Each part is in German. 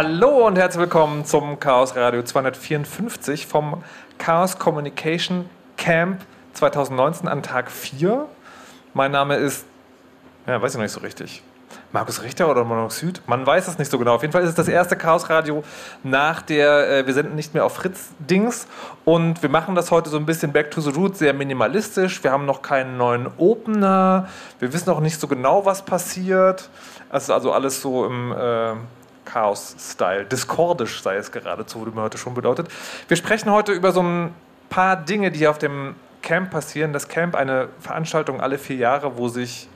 Hallo und herzlich willkommen zum Chaos Radio 254 vom Chaos Communication Camp 2019 an Tag 4. Mein Name ist, ja, weiß ich noch nicht so richtig. Markus Richter oder Monoxid? Man weiß es nicht so genau. Auf jeden Fall ist es das erste Chaos Radio nach der, äh, wir senden nicht mehr auf Fritz-Dings. Und wir machen das heute so ein bisschen back to the roots, sehr minimalistisch. Wir haben noch keinen neuen Opener. Wir wissen auch nicht so genau, was passiert. Es ist also alles so im äh, Chaos-Style. Discordisch sei es geradezu, wie man heute schon bedeutet. Wir sprechen heute über so ein paar Dinge, die auf dem Camp passieren. Das Camp, eine Veranstaltung alle vier Jahre, wo sich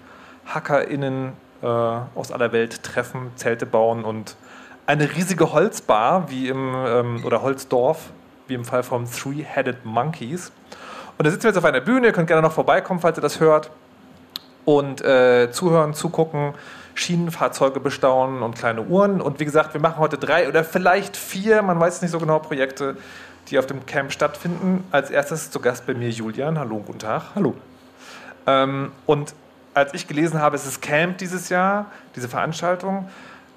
HackerInnen äh, aus aller Welt treffen, Zelte bauen und eine riesige Holzbar wie im, ähm, oder Holzdorf, wie im Fall von Three-Headed Monkeys. Und da sitzen wir jetzt auf einer Bühne, ihr könnt gerne noch vorbeikommen, falls ihr das hört. Und äh, zuhören, zugucken, Schienenfahrzeuge bestaunen und kleine Uhren. Und wie gesagt, wir machen heute drei oder vielleicht vier, man weiß es nicht so genau, Projekte, die auf dem Camp stattfinden. Als erstes zu Gast bei mir Julian. Hallo, guten Tag. Hallo. Ähm, und als ich gelesen habe, es ist Camp dieses Jahr, diese Veranstaltung,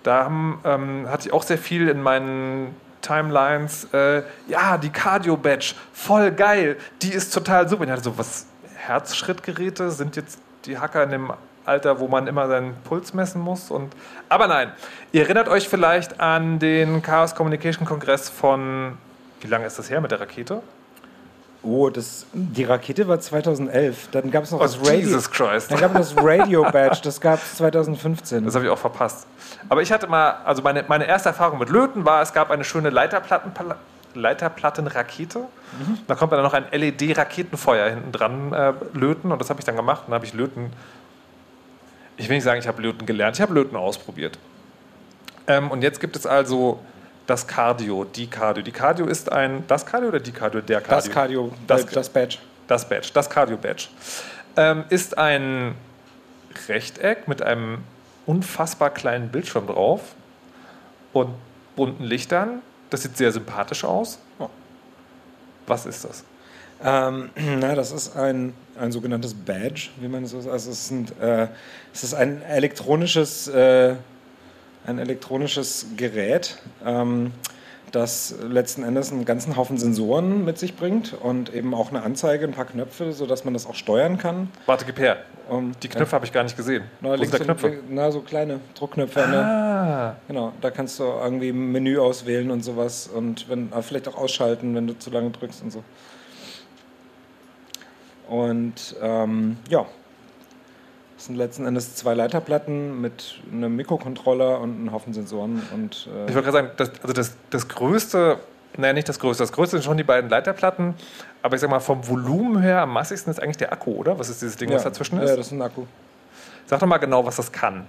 da haben, ähm, hatte ich auch sehr viel in meinen Timelines. Äh, ja, die Cardio-Badge, voll geil, die ist total super. Ich hatte so, was, Herzschrittgeräte sind jetzt die Hacker in dem Alter, wo man immer seinen Puls messen muss. Und, aber nein, ihr erinnert euch vielleicht an den Chaos Communication Kongress von, wie lange ist das her mit der Rakete? Oh, das, die Rakete war 2011. Dann gab es noch oh, das Radio. Jesus Christ. Dann gab es das Radio Badge, das gab es 2015. Das habe ich auch verpasst. Aber ich hatte mal, also meine, meine erste Erfahrung mit Löten war, es gab eine schöne Leiterplatten, Leiterplattenrakete. Mhm. Da kommt dann noch ein LED-Raketenfeuer hinten dran äh, löten und das habe ich dann gemacht. Dann habe ich Löten, ich will nicht sagen, ich habe Löten gelernt, ich habe Löten ausprobiert. Ähm, und jetzt gibt es also das Cardio, die Cardio. Die Cardio ist ein, das Cardio oder die Cardio? Der Cardio. Das Cardio, das, das Badge. Das Badge, das Cardio Badge. Ähm, ist ein Rechteck mit einem unfassbar kleinen Bildschirm drauf und bunten Lichtern. Das sieht sehr sympathisch aus. Oh. Was ist das? Ähm, na, das ist ein, ein sogenanntes Badge, wie man so sagt. Also es, sind, äh, es ist ein elektronisches äh, ein elektronisches Gerät, ähm, das letzten Endes einen ganzen Haufen Sensoren mit sich bringt und eben auch eine Anzeige, ein paar Knöpfe, sodass man das auch steuern kann. Warte, gib her. Um, die Knöpfe ja. habe ich gar nicht gesehen. Na, Wo sind da Knöpfe? Na, so kleine Druckknöpfe. Ah. Ne? Genau, da kannst du irgendwie ein Menü auswählen und sowas und wenn, vielleicht auch ausschalten, wenn du zu lange drückst und so. Und ähm, ja, das sind letzten Endes zwei Leiterplatten mit einem Mikrocontroller und einem Haufen Sensoren. Und, äh ich wollte gerade sagen, das, also das, das größte, naja, nicht das größte, das größte sind schon die beiden Leiterplatten, aber ich sag mal, vom Volumen her am massigsten ist eigentlich der Akku, oder? Was ist dieses Ding, ja, was dazwischen ist? Ja, das ist ein Akku. Sag doch mal genau, was das kann.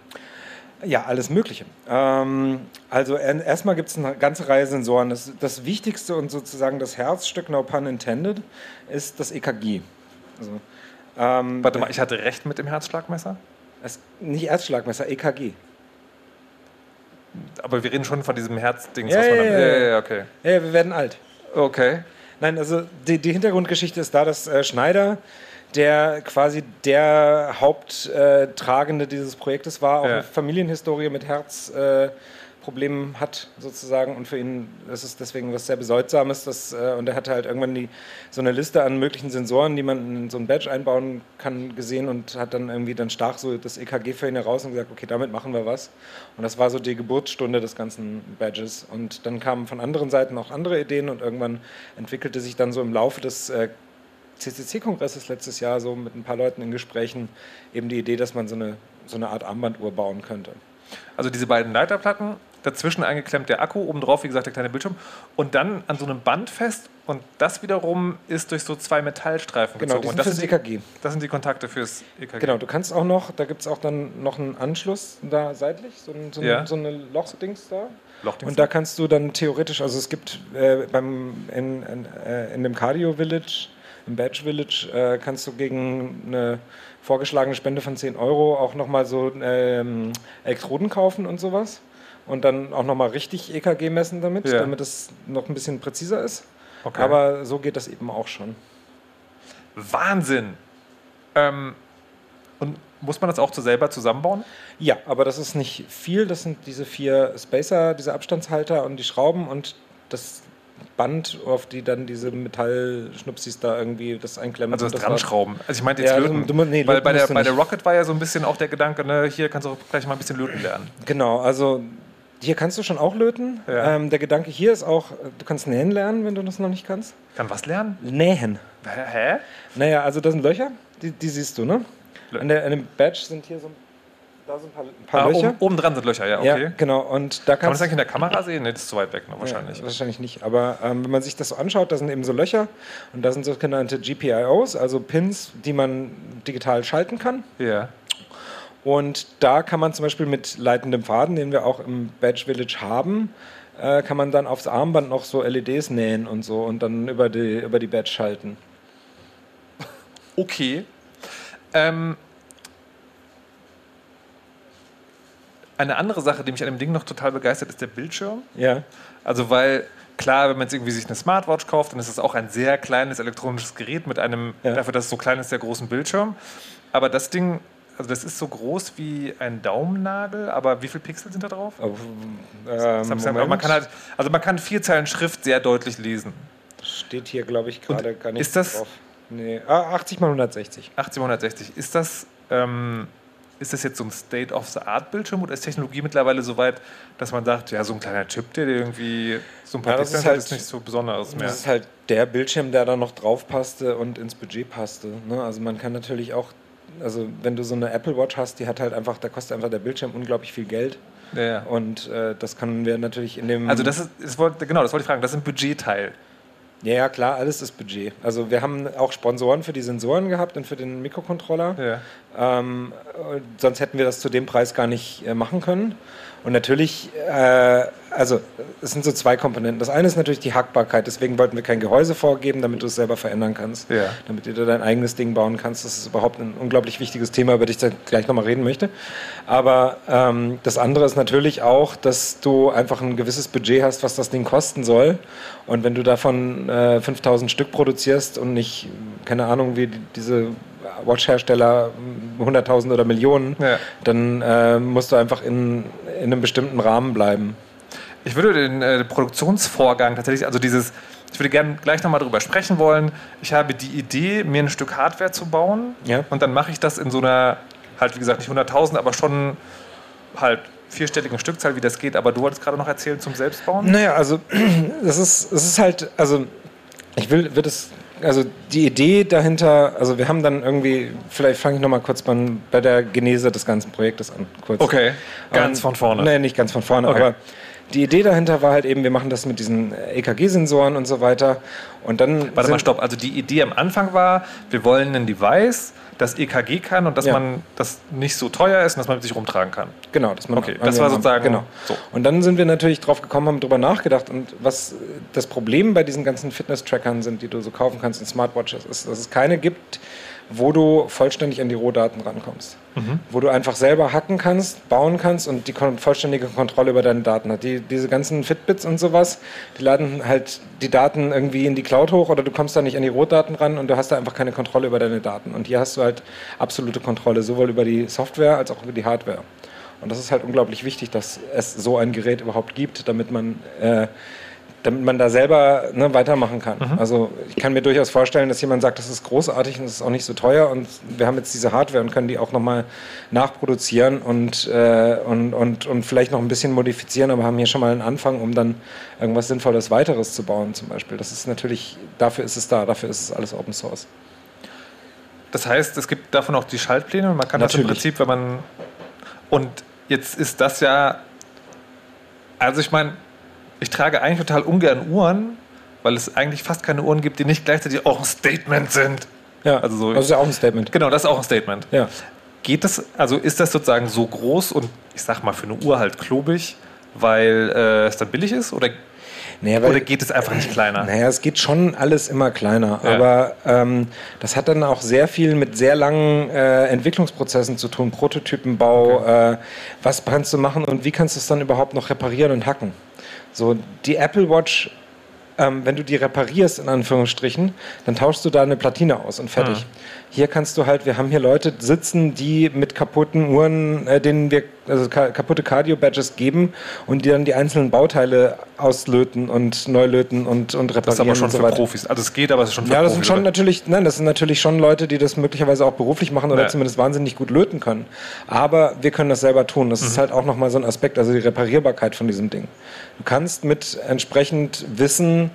Ja, alles Mögliche. Ähm, also erstmal gibt es eine ganze Reihe Sensoren. Das, das wichtigste und sozusagen das Herzstück, no pun intended, ist das EKG. Also ähm, Warte mal, ich hatte recht mit dem Herzschlagmesser? Es, nicht Herzschlagmesser, EKG. Aber wir reden schon von diesem Herzding. Ja, ja, ja, ja, ja, okay. Ja, wir werden alt. Okay. Nein, also die, die Hintergrundgeschichte ist da, dass äh, Schneider, der quasi der Haupttragende äh, dieses Projektes war, auch ja. eine Familienhistorie mit Herz. Äh, Problem hat sozusagen und für ihn ist es deswegen was sehr Bedeutsames. Dass, äh, und er hatte halt irgendwann die, so eine Liste an möglichen Sensoren, die man in so ein Badge einbauen kann, gesehen und hat dann irgendwie dann stach so das EKG für ihn heraus und gesagt, okay, damit machen wir was. Und das war so die Geburtsstunde des ganzen Badges. Und dann kamen von anderen Seiten auch andere Ideen und irgendwann entwickelte sich dann so im Laufe des äh, CCC-Kongresses letztes Jahr so mit ein paar Leuten in Gesprächen eben die Idee, dass man so eine, so eine Art Armbanduhr bauen könnte. Also diese beiden Leiterplatten dazwischen eingeklemmt der Akku, obendrauf, wie gesagt, der kleine Bildschirm und dann an so einem Band fest und das wiederum ist durch so zwei Metallstreifen genau, gezogen. Genau, das sind fürs EKG. Das sind die Kontakte fürs EKG. Genau, du kannst auch noch, da gibt es auch dann noch einen Anschluss da seitlich, so, ein, so, ja. so eine Lochdings da. Lochdings und da kannst du dann theoretisch, also es gibt äh, beim, in, in, äh, in dem Cardio Village, im Badge Village, äh, kannst du gegen eine vorgeschlagene Spende von 10 Euro auch nochmal so ähm, Elektroden kaufen und sowas und dann auch nochmal richtig EKG messen damit, ja. damit es noch ein bisschen präziser ist. Okay. Aber so geht das eben auch schon. Wahnsinn! Ähm, und muss man das auch zu selber zusammenbauen? Ja, aber das ist nicht viel. Das sind diese vier Spacer, diese Abstandshalter und die Schrauben und das Band, auf die dann diese Metallschnupsis da irgendwie das einklemmen. Also das, das dran schrauben. Also ich meinte jetzt ja, löten. Du, nee, Weil bei der, bei der Rocket war ja so ein bisschen auch der Gedanke, ne, hier kannst du auch gleich mal ein bisschen löten lernen. Genau, also hier kannst du schon auch löten. Ja. Ähm, der Gedanke hier ist auch, du kannst nähen lernen, wenn du das noch nicht kannst. Kann was lernen? Nähen. Hä? Naja, also das sind Löcher, die, die siehst du, ne? An, der, an dem Badge sind hier so da sind ein paar, ein paar ah, Löcher. Oben, oben, dran sind Löcher, ja, okay. Ja, genau. Und da Kann man das eigentlich in der Kamera sehen? Nee, das ist zu weit weg, ne, wahrscheinlich. Ja, wahrscheinlich nicht. Aber ähm, wenn man sich das so anschaut, da sind eben so Löcher und da sind sogenannte GPIOs, also Pins, die man digital schalten kann. Ja. Und da kann man zum Beispiel mit leitendem Faden, den wir auch im Badge Village haben, äh, kann man dann aufs Armband noch so LEDs nähen und so und dann über die, über die Badge schalten. Okay. Ähm, eine andere Sache, die mich an dem Ding noch total begeistert, ist der Bildschirm. Ja. Also weil klar, wenn man jetzt irgendwie sich eine Smartwatch kauft, dann ist es auch ein sehr kleines elektronisches Gerät mit einem, ja. dafür, dass es so klein ist, sehr großen Bildschirm. Aber das Ding, also das ist so groß wie ein Daumennagel, aber wie viele Pixel sind da drauf? Ähm, man kann halt, also man kann vier Zeilen Schrift sehr deutlich lesen. Steht hier, glaube ich, gerade gar nicht ist das, drauf. Nee, ah, 80 mal 160. 80 mal 160. Ist das ähm, ist das jetzt so ein State-of-the-Art-Bildschirm oder ist Technologie mittlerweile so weit, dass man sagt, ja, so ein kleiner Chip, der irgendwie so ein paar ja, Pixel ist, halt, ist nicht so besonders mehr? Das ist halt der Bildschirm, der da noch drauf passte und ins Budget passte. Ne? Also man kann natürlich auch, also wenn du so eine Apple Watch hast, die hat halt einfach, da kostet einfach der Bildschirm unglaublich viel Geld. Ja, Und äh, das können wir natürlich in dem. Also das ist, das wollte, genau, das wollte ich fragen, das ist ein Budgetteil. Ja, ja, klar, alles ist Budget. Also wir haben auch Sponsoren für die Sensoren gehabt und für den Mikrocontroller. Ja. Ähm, sonst hätten wir das zu dem Preis gar nicht äh, machen können. Und natürlich, äh, also es sind so zwei Komponenten. Das eine ist natürlich die Hackbarkeit. Deswegen wollten wir kein Gehäuse vorgeben, damit du es selber verändern kannst. Ja. Damit du dein eigenes Ding bauen kannst. Das ist überhaupt ein unglaublich wichtiges Thema, über das ich gleich nochmal reden möchte. Aber ähm, das andere ist natürlich auch, dass du einfach ein gewisses Budget hast, was das Ding kosten soll. Und wenn du davon äh, 5000 Stück produzierst und nicht, keine Ahnung, wie diese Watch-Hersteller 100.000 oder Millionen, ja. dann äh, musst du einfach in, in einem bestimmten Rahmen bleiben. Ich würde den äh, Produktionsvorgang tatsächlich, also dieses, ich würde gerne gleich nochmal darüber sprechen wollen. Ich habe die Idee, mir ein Stück Hardware zu bauen ja. und dann mache ich das in so einer, halt wie gesagt, nicht 100.000, aber schon halt vierstelligen Stückzahl, wie das geht. Aber du wolltest gerade noch erzählen zum Selbstbauen? Naja, also das ist, das ist halt, also ich will, wird es also die Idee dahinter, also wir haben dann irgendwie, vielleicht fange ich nochmal kurz bei, bei der Genese des ganzen Projektes an. Kurz. Okay, ganz um, von vorne. Nee, nicht ganz von vorne, okay. aber die Idee dahinter war halt eben, wir machen das mit diesen EKG-Sensoren und so weiter. Und dann. Warte mal, stopp. Also die Idee am Anfang war, wir wollen ein Device, das EKG kann und dass ja. man das nicht so teuer ist und dass man mit sich rumtragen kann. Genau, dass man. Okay, das war sozusagen. Genau. So. Und dann sind wir natürlich drauf gekommen, haben darüber nachgedacht und was das Problem bei diesen ganzen Fitness-Trackern sind, die du so kaufen kannst in Smartwatches, ist, dass es keine gibt, wo du vollständig an die Rohdaten rankommst. Mhm. Wo du einfach selber hacken kannst, bauen kannst und die vollständige Kontrolle über deine Daten hat. Die, diese ganzen Fitbits und sowas, die laden halt die Daten irgendwie in die Cloud hoch oder du kommst da nicht an die Rohdaten ran und du hast da einfach keine Kontrolle über deine Daten. Und hier hast du halt absolute Kontrolle, sowohl über die Software als auch über die Hardware. Und das ist halt unglaublich wichtig, dass es so ein Gerät überhaupt gibt, damit man äh, damit man da selber ne, weitermachen kann. Mhm. Also ich kann mir durchaus vorstellen, dass jemand sagt, das ist großartig und es ist auch nicht so teuer und wir haben jetzt diese Hardware und können die auch nochmal nachproduzieren und, äh, und, und, und vielleicht noch ein bisschen modifizieren, aber haben hier schon mal einen Anfang, um dann irgendwas Sinnvolles weiteres zu bauen zum Beispiel. Das ist natürlich, dafür ist es da, dafür ist es alles Open Source. Das heißt, es gibt davon auch die Schaltpläne und man kann natürlich. das im Prinzip, wenn man und jetzt ist das ja, also ich meine, ich trage eigentlich total ungern Uhren, weil es eigentlich fast keine Uhren gibt, die nicht gleichzeitig auch ein Statement sind. Ja, also so, das ist ja auch ein Statement. Genau, das ist auch ein Statement. Ja. Geht das, also ist das sozusagen so groß und ich sag mal für eine Uhr halt klobig, weil äh, es dann billig ist? Oder naja, weil, Oder geht es einfach nicht kleiner? Naja, es geht schon alles immer kleiner. Ja. Aber ähm, das hat dann auch sehr viel mit sehr langen äh, Entwicklungsprozessen zu tun. Prototypenbau, okay. äh, was kannst du machen und wie kannst du es dann überhaupt noch reparieren und hacken? So, die Apple Watch ähm, wenn du die reparierst, in Anführungsstrichen, dann tauschst du da eine Platine aus und fertig. Mhm. Hier kannst du halt, wir haben hier Leute sitzen, die mit kaputten Uhren, äh, denen wir also ka kaputte Cardio-Badges geben und die dann die einzelnen Bauteile auslöten und neu löten und, und reparieren. Das ist aber schon so für weiter. Profis. Also es geht, aber es ist schon für Ja, das Profis, sind schon oder? natürlich, nein, das sind natürlich schon Leute, die das möglicherweise auch beruflich machen oder ja. zumindest wahnsinnig gut löten können. Aber wir können das selber tun. Das mhm. ist halt auch nochmal so ein Aspekt, also die Reparierbarkeit von diesem Ding. Du kannst mit entsprechend Wissen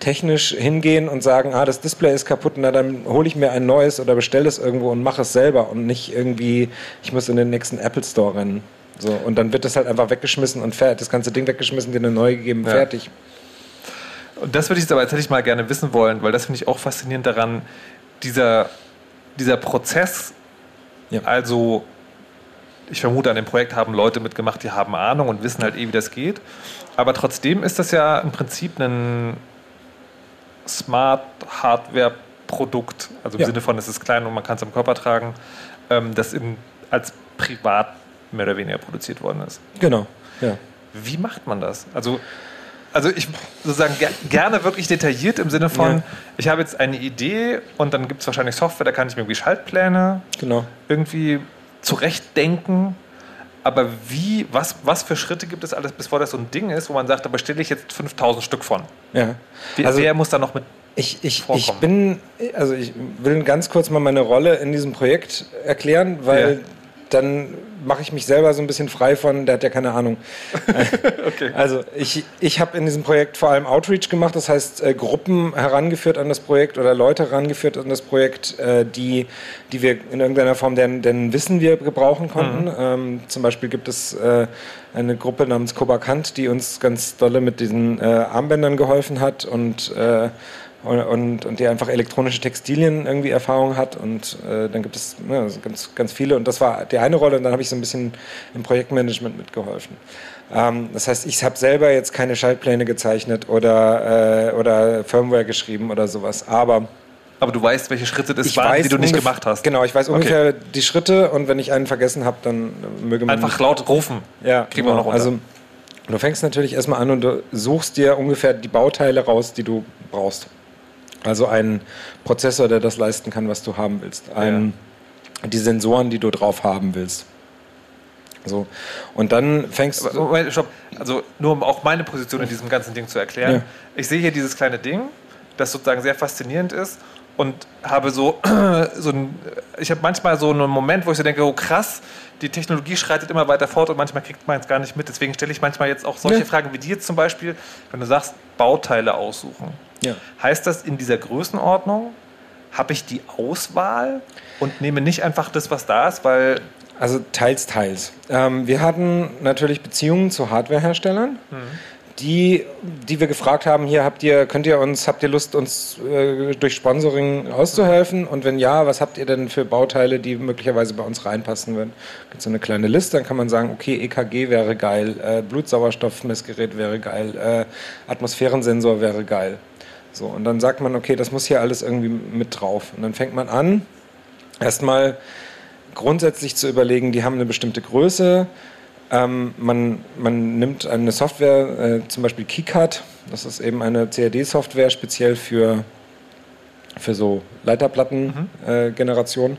technisch hingehen und sagen, ah, das Display ist kaputt, na dann hole ich mir ein neues oder bestelle es irgendwo und mache es selber und nicht irgendwie, ich muss in den nächsten Apple Store rennen. So, und dann wird das halt einfach weggeschmissen und fertig, das ganze Ding weggeschmissen, dir eine neue gegeben, ja. fertig. Und das würde ich jetzt aber tatsächlich mal gerne wissen wollen, weil das finde ich auch faszinierend daran, dieser, dieser Prozess, ja. also ich vermute, an dem Projekt haben Leute mitgemacht, die haben Ahnung und wissen halt eh, wie das geht. Aber trotzdem ist das ja im Prinzip ein Smart Hardware Produkt, also im ja. Sinne von, es ist klein und man kann es am Körper tragen, ähm, das in, als privat mehr oder weniger produziert worden ist. Genau, ja. Wie macht man das? Also, also ich sozusagen ger gerne wirklich detailliert im Sinne von, ja. ich habe jetzt eine Idee und dann gibt es wahrscheinlich Software, da kann ich mir irgendwie Schaltpläne genau. irgendwie zurechtdenken aber wie, was, was für Schritte gibt es alles, bevor das so ein Ding ist, wo man sagt, da bestelle ich jetzt 5000 Stück von? Ja. Also, wer muss da noch mit ich, ich, ich bin, also ich will ganz kurz mal meine Rolle in diesem Projekt erklären, weil ja. Dann mache ich mich selber so ein bisschen frei von, der hat ja keine Ahnung. okay. Also ich, ich habe in diesem Projekt vor allem Outreach gemacht, das heißt äh, Gruppen herangeführt an das Projekt oder Leute herangeführt an das Projekt, äh, die, die wir in irgendeiner Form, deren, deren Wissen wir gebrauchen konnten. Mhm. Ähm, zum Beispiel gibt es äh, eine Gruppe namens Kobakant, die uns ganz dolle mit diesen äh, Armbändern geholfen hat und äh, und, und, und die einfach elektronische Textilien irgendwie Erfahrung hat und äh, dann gibt es ja, ganz, ganz viele und das war die eine Rolle und dann habe ich so ein bisschen im Projektmanagement mitgeholfen. Ähm, das heißt, ich habe selber jetzt keine Schaltpläne gezeichnet oder, äh, oder Firmware geschrieben oder sowas, aber aber du weißt, welche Schritte das waren, die du nicht gemacht hast. Genau, ich weiß ungefähr okay. die Schritte und wenn ich einen vergessen habe, dann möge man. Einfach laut rufen. Ja, kriegen genau. wir noch runter. Also, du fängst natürlich erstmal an und du suchst dir ungefähr die Bauteile raus, die du brauchst. Also ein Prozessor, der das leisten kann, was du haben willst. Ein, ja. Die Sensoren, die du drauf haben willst. So. Und dann fängst du. Moment, stopp. Also nur um auch meine Position in diesem ganzen Ding zu erklären. Ja. Ich sehe hier dieses kleine Ding, das sozusagen sehr faszinierend ist und habe so, so ein, ich habe manchmal so einen Moment, wo ich so denke, oh krass, die Technologie schreitet immer weiter fort und manchmal kriegt man es gar nicht mit. Deswegen stelle ich manchmal jetzt auch solche ja. Fragen wie die jetzt zum Beispiel, wenn du sagst, Bauteile aussuchen. Ja. Heißt das, in dieser Größenordnung habe ich die Auswahl und nehme nicht einfach das, was da ist, weil also teils, teils. Ähm, wir hatten natürlich Beziehungen zu Hardwareherstellern. Mhm die, die wir gefragt haben, hier habt ihr, könnt ihr uns, habt ihr Lust, uns äh, durch Sponsoring auszuhelfen? Und wenn ja, was habt ihr denn für Bauteile, die möglicherweise bei uns reinpassen würden? Gibt so eine kleine Liste, dann kann man sagen, okay, EKG wäre geil, äh, Blutsauerstoffmessgerät wäre geil, äh, Atmosphärensensor wäre geil. So, und dann sagt man, okay, das muss hier alles irgendwie mit drauf. Und dann fängt man an, erstmal grundsätzlich zu überlegen, die haben eine bestimmte Größe, ähm, man, man nimmt eine Software, äh, zum Beispiel KeyCard, das ist eben eine CAD-Software speziell für, für so Leiterplattengeneration. Mhm.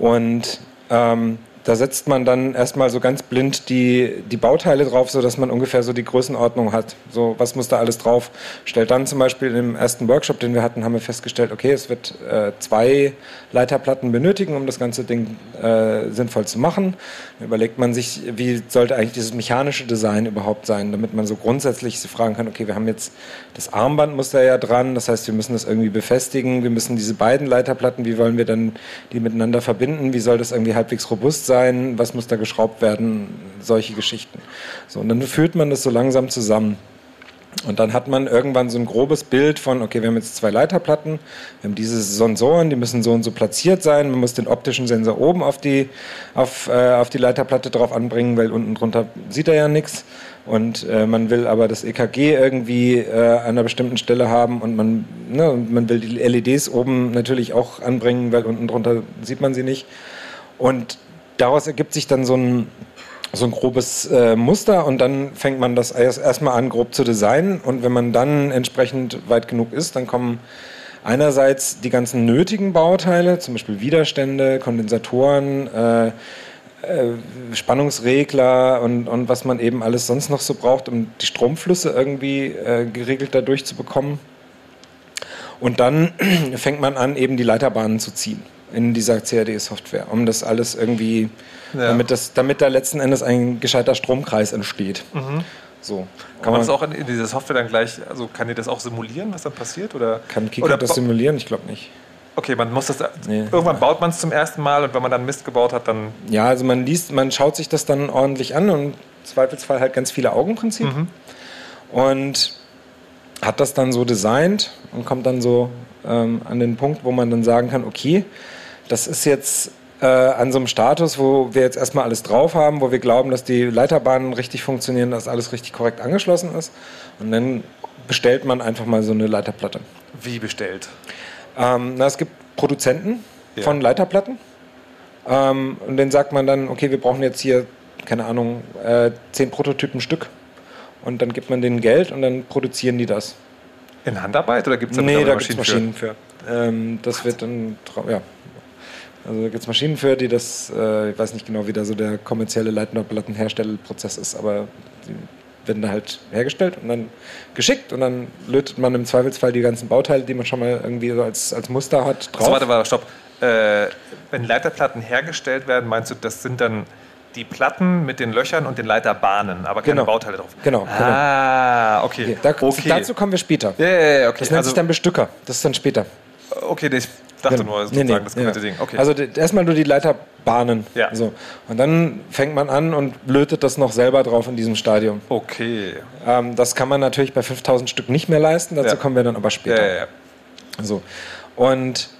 Äh, und ähm, da setzt man dann erstmal so ganz blind die, die Bauteile drauf, sodass man ungefähr so die Größenordnung hat. So, was muss da alles drauf? Stellt dann zum Beispiel im ersten Workshop, den wir hatten, haben wir festgestellt, okay, es wird äh, zwei Leiterplatten benötigen, um das ganze Ding äh, sinnvoll zu machen. Dann überlegt man sich, wie sollte eigentlich dieses mechanische Design überhaupt sein, damit man so grundsätzlich sich fragen kann, okay, wir haben jetzt das Armband muss da ja dran, das heißt, wir müssen das irgendwie befestigen, wir müssen diese beiden Leiterplatten, wie wollen wir dann die miteinander verbinden, wie soll das irgendwie halbwegs robust sein? Sein, was muss da geschraubt werden, solche Geschichten. So, und dann führt man das so langsam zusammen. Und dann hat man irgendwann so ein grobes Bild von, okay, wir haben jetzt zwei Leiterplatten, wir haben diese Sensoren, die müssen so und so platziert sein. Man muss den optischen Sensor oben auf die, auf, äh, auf die Leiterplatte drauf anbringen, weil unten drunter sieht er ja nichts. Und äh, man will aber das EKG irgendwie äh, an einer bestimmten Stelle haben und man, ne, man will die LEDs oben natürlich auch anbringen, weil unten drunter sieht man sie nicht. Und daraus ergibt sich dann so ein, so ein grobes äh, Muster und dann fängt man das erst erstmal an, grob zu designen. Und wenn man dann entsprechend weit genug ist, dann kommen einerseits die ganzen nötigen Bauteile, zum Beispiel Widerstände, Kondensatoren, äh, äh, Spannungsregler und, und was man eben alles sonst noch so braucht, um die Stromflüsse irgendwie äh, geregelt dadurch zu bekommen. Und dann fängt man an, eben die Leiterbahnen zu ziehen in dieser CAD-Software, um das alles irgendwie, ja. damit, das, damit da letzten Endes ein gescheiter Stromkreis entsteht. Mhm. So. Kann, man das auch in, in dieser Software dann gleich, also kann ihr das auch simulieren, was dann passiert? Oder, kann Kika oder das simulieren? Ich glaube nicht. Okay, man muss das. Nee. Irgendwann baut man es zum ersten Mal und wenn man dann Mist gebaut hat, dann. Ja, also man liest, man schaut sich das dann ordentlich an und im Zweifelsfall halt ganz viele Augenprinzip. Mhm. Und hat das dann so designt und kommt dann so ähm, an den Punkt, wo man dann sagen kann, okay, das ist jetzt äh, an so einem Status, wo wir jetzt erstmal alles drauf haben, wo wir glauben, dass die Leiterbahnen richtig funktionieren, dass alles richtig korrekt angeschlossen ist. Und dann bestellt man einfach mal so eine Leiterplatte. Wie bestellt? Ähm, na, es gibt Produzenten ja. von Leiterplatten. Ähm, und denen sagt man dann, okay, wir brauchen jetzt hier, keine Ahnung, äh, zehn Prototypen Stück. Und dann gibt man denen Geld und dann produzieren die das. In Handarbeit oder gibt es da Nee, da gibt es Maschinen für. für. Ähm, das Was? wird dann, ja. Also da gibt es Maschinen für, die das, äh, ich weiß nicht genau, wie da so der kommerzielle Leiterplattenherstellprozess ist, aber die werden da halt hergestellt und dann geschickt und dann lötet man im Zweifelsfall die ganzen Bauteile, die man schon mal irgendwie so als, als Muster hat, drauf. So, warte, warte, stopp. Äh, wenn Leiterplatten hergestellt werden, meinst du, das sind dann die Platten mit den Löchern und den Leiterbahnen, aber keine genau. Bauteile drauf. Genau. genau. Ah, okay. Da, okay. Dazu kommen wir später. Ja, ja, okay. Das nennt also, sich dann Bestücker. Das ist dann später. Okay, ich dachte nur sozusagen nee, nee, das komplette ja. Ding. Okay. Also erstmal nur die Leiterbahnen. Ja. So. Und dann fängt man an und lötet das noch selber drauf in diesem Stadium. Okay. Ähm, das kann man natürlich bei 5000 Stück nicht mehr leisten, dazu ja. kommen wir dann aber später. Ja, ja, ja. So. Und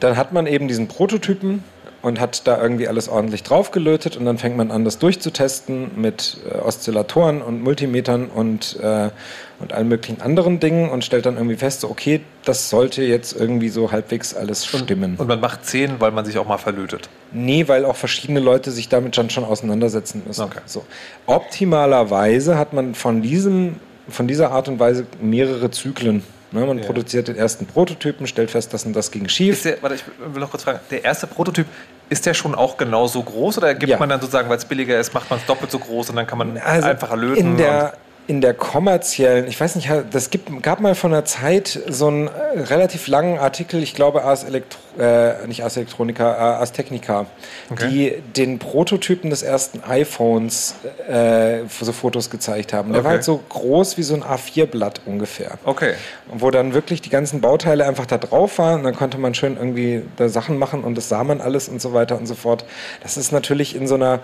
dann hat man eben diesen Prototypen und hat da irgendwie alles ordentlich draufgelötet und dann fängt man an, das durchzutesten mit äh, Oszillatoren und Multimetern und, äh, und allen möglichen anderen Dingen und stellt dann irgendwie fest, so, okay, das sollte jetzt irgendwie so halbwegs alles stimmen. Und, und man macht zehn, weil man sich auch mal verlötet? Nee, weil auch verschiedene Leute sich damit schon, schon auseinandersetzen müssen. Okay. So. Optimalerweise hat man von, diesem, von dieser Art und Weise mehrere Zyklen. Ne, man ja. produziert den ersten Prototypen, stellt fest, dass und das ging schief. Der, warte, ich will noch kurz fragen. Der erste Prototyp, ist der schon auch genauso groß oder gibt ja. man dann sozusagen, weil es billiger ist, macht man es doppelt so groß und dann kann man also einfacher löten? In der, in der kommerziellen, ich weiß nicht, das gibt, gab mal von der Zeit so einen äh, relativ langen Artikel, ich glaube Ars Elektro, äh, nicht Ars Electronica, äh, Ars Technica, okay. die den Prototypen des ersten iPhones äh, so Fotos gezeigt haben. Der okay. war halt so groß wie so ein A4-Blatt ungefähr. Okay. Wo dann wirklich die ganzen Bauteile einfach da drauf waren und dann konnte man schön irgendwie da Sachen machen und das sah man alles und so weiter und so fort. Das ist natürlich in so einer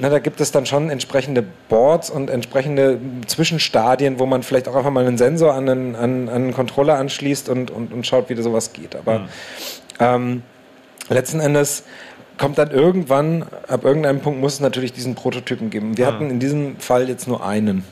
na, da gibt es dann schon entsprechende Boards und entsprechende Zwischenstadien, wo man vielleicht auch einfach mal einen Sensor an einen, an, an einen Controller anschließt und, und, und schaut, wie da sowas geht. Aber mhm. ähm, letzten Endes kommt dann irgendwann, ab irgendeinem Punkt muss es natürlich diesen Prototypen geben. Wir mhm. hatten in diesem Fall jetzt nur einen.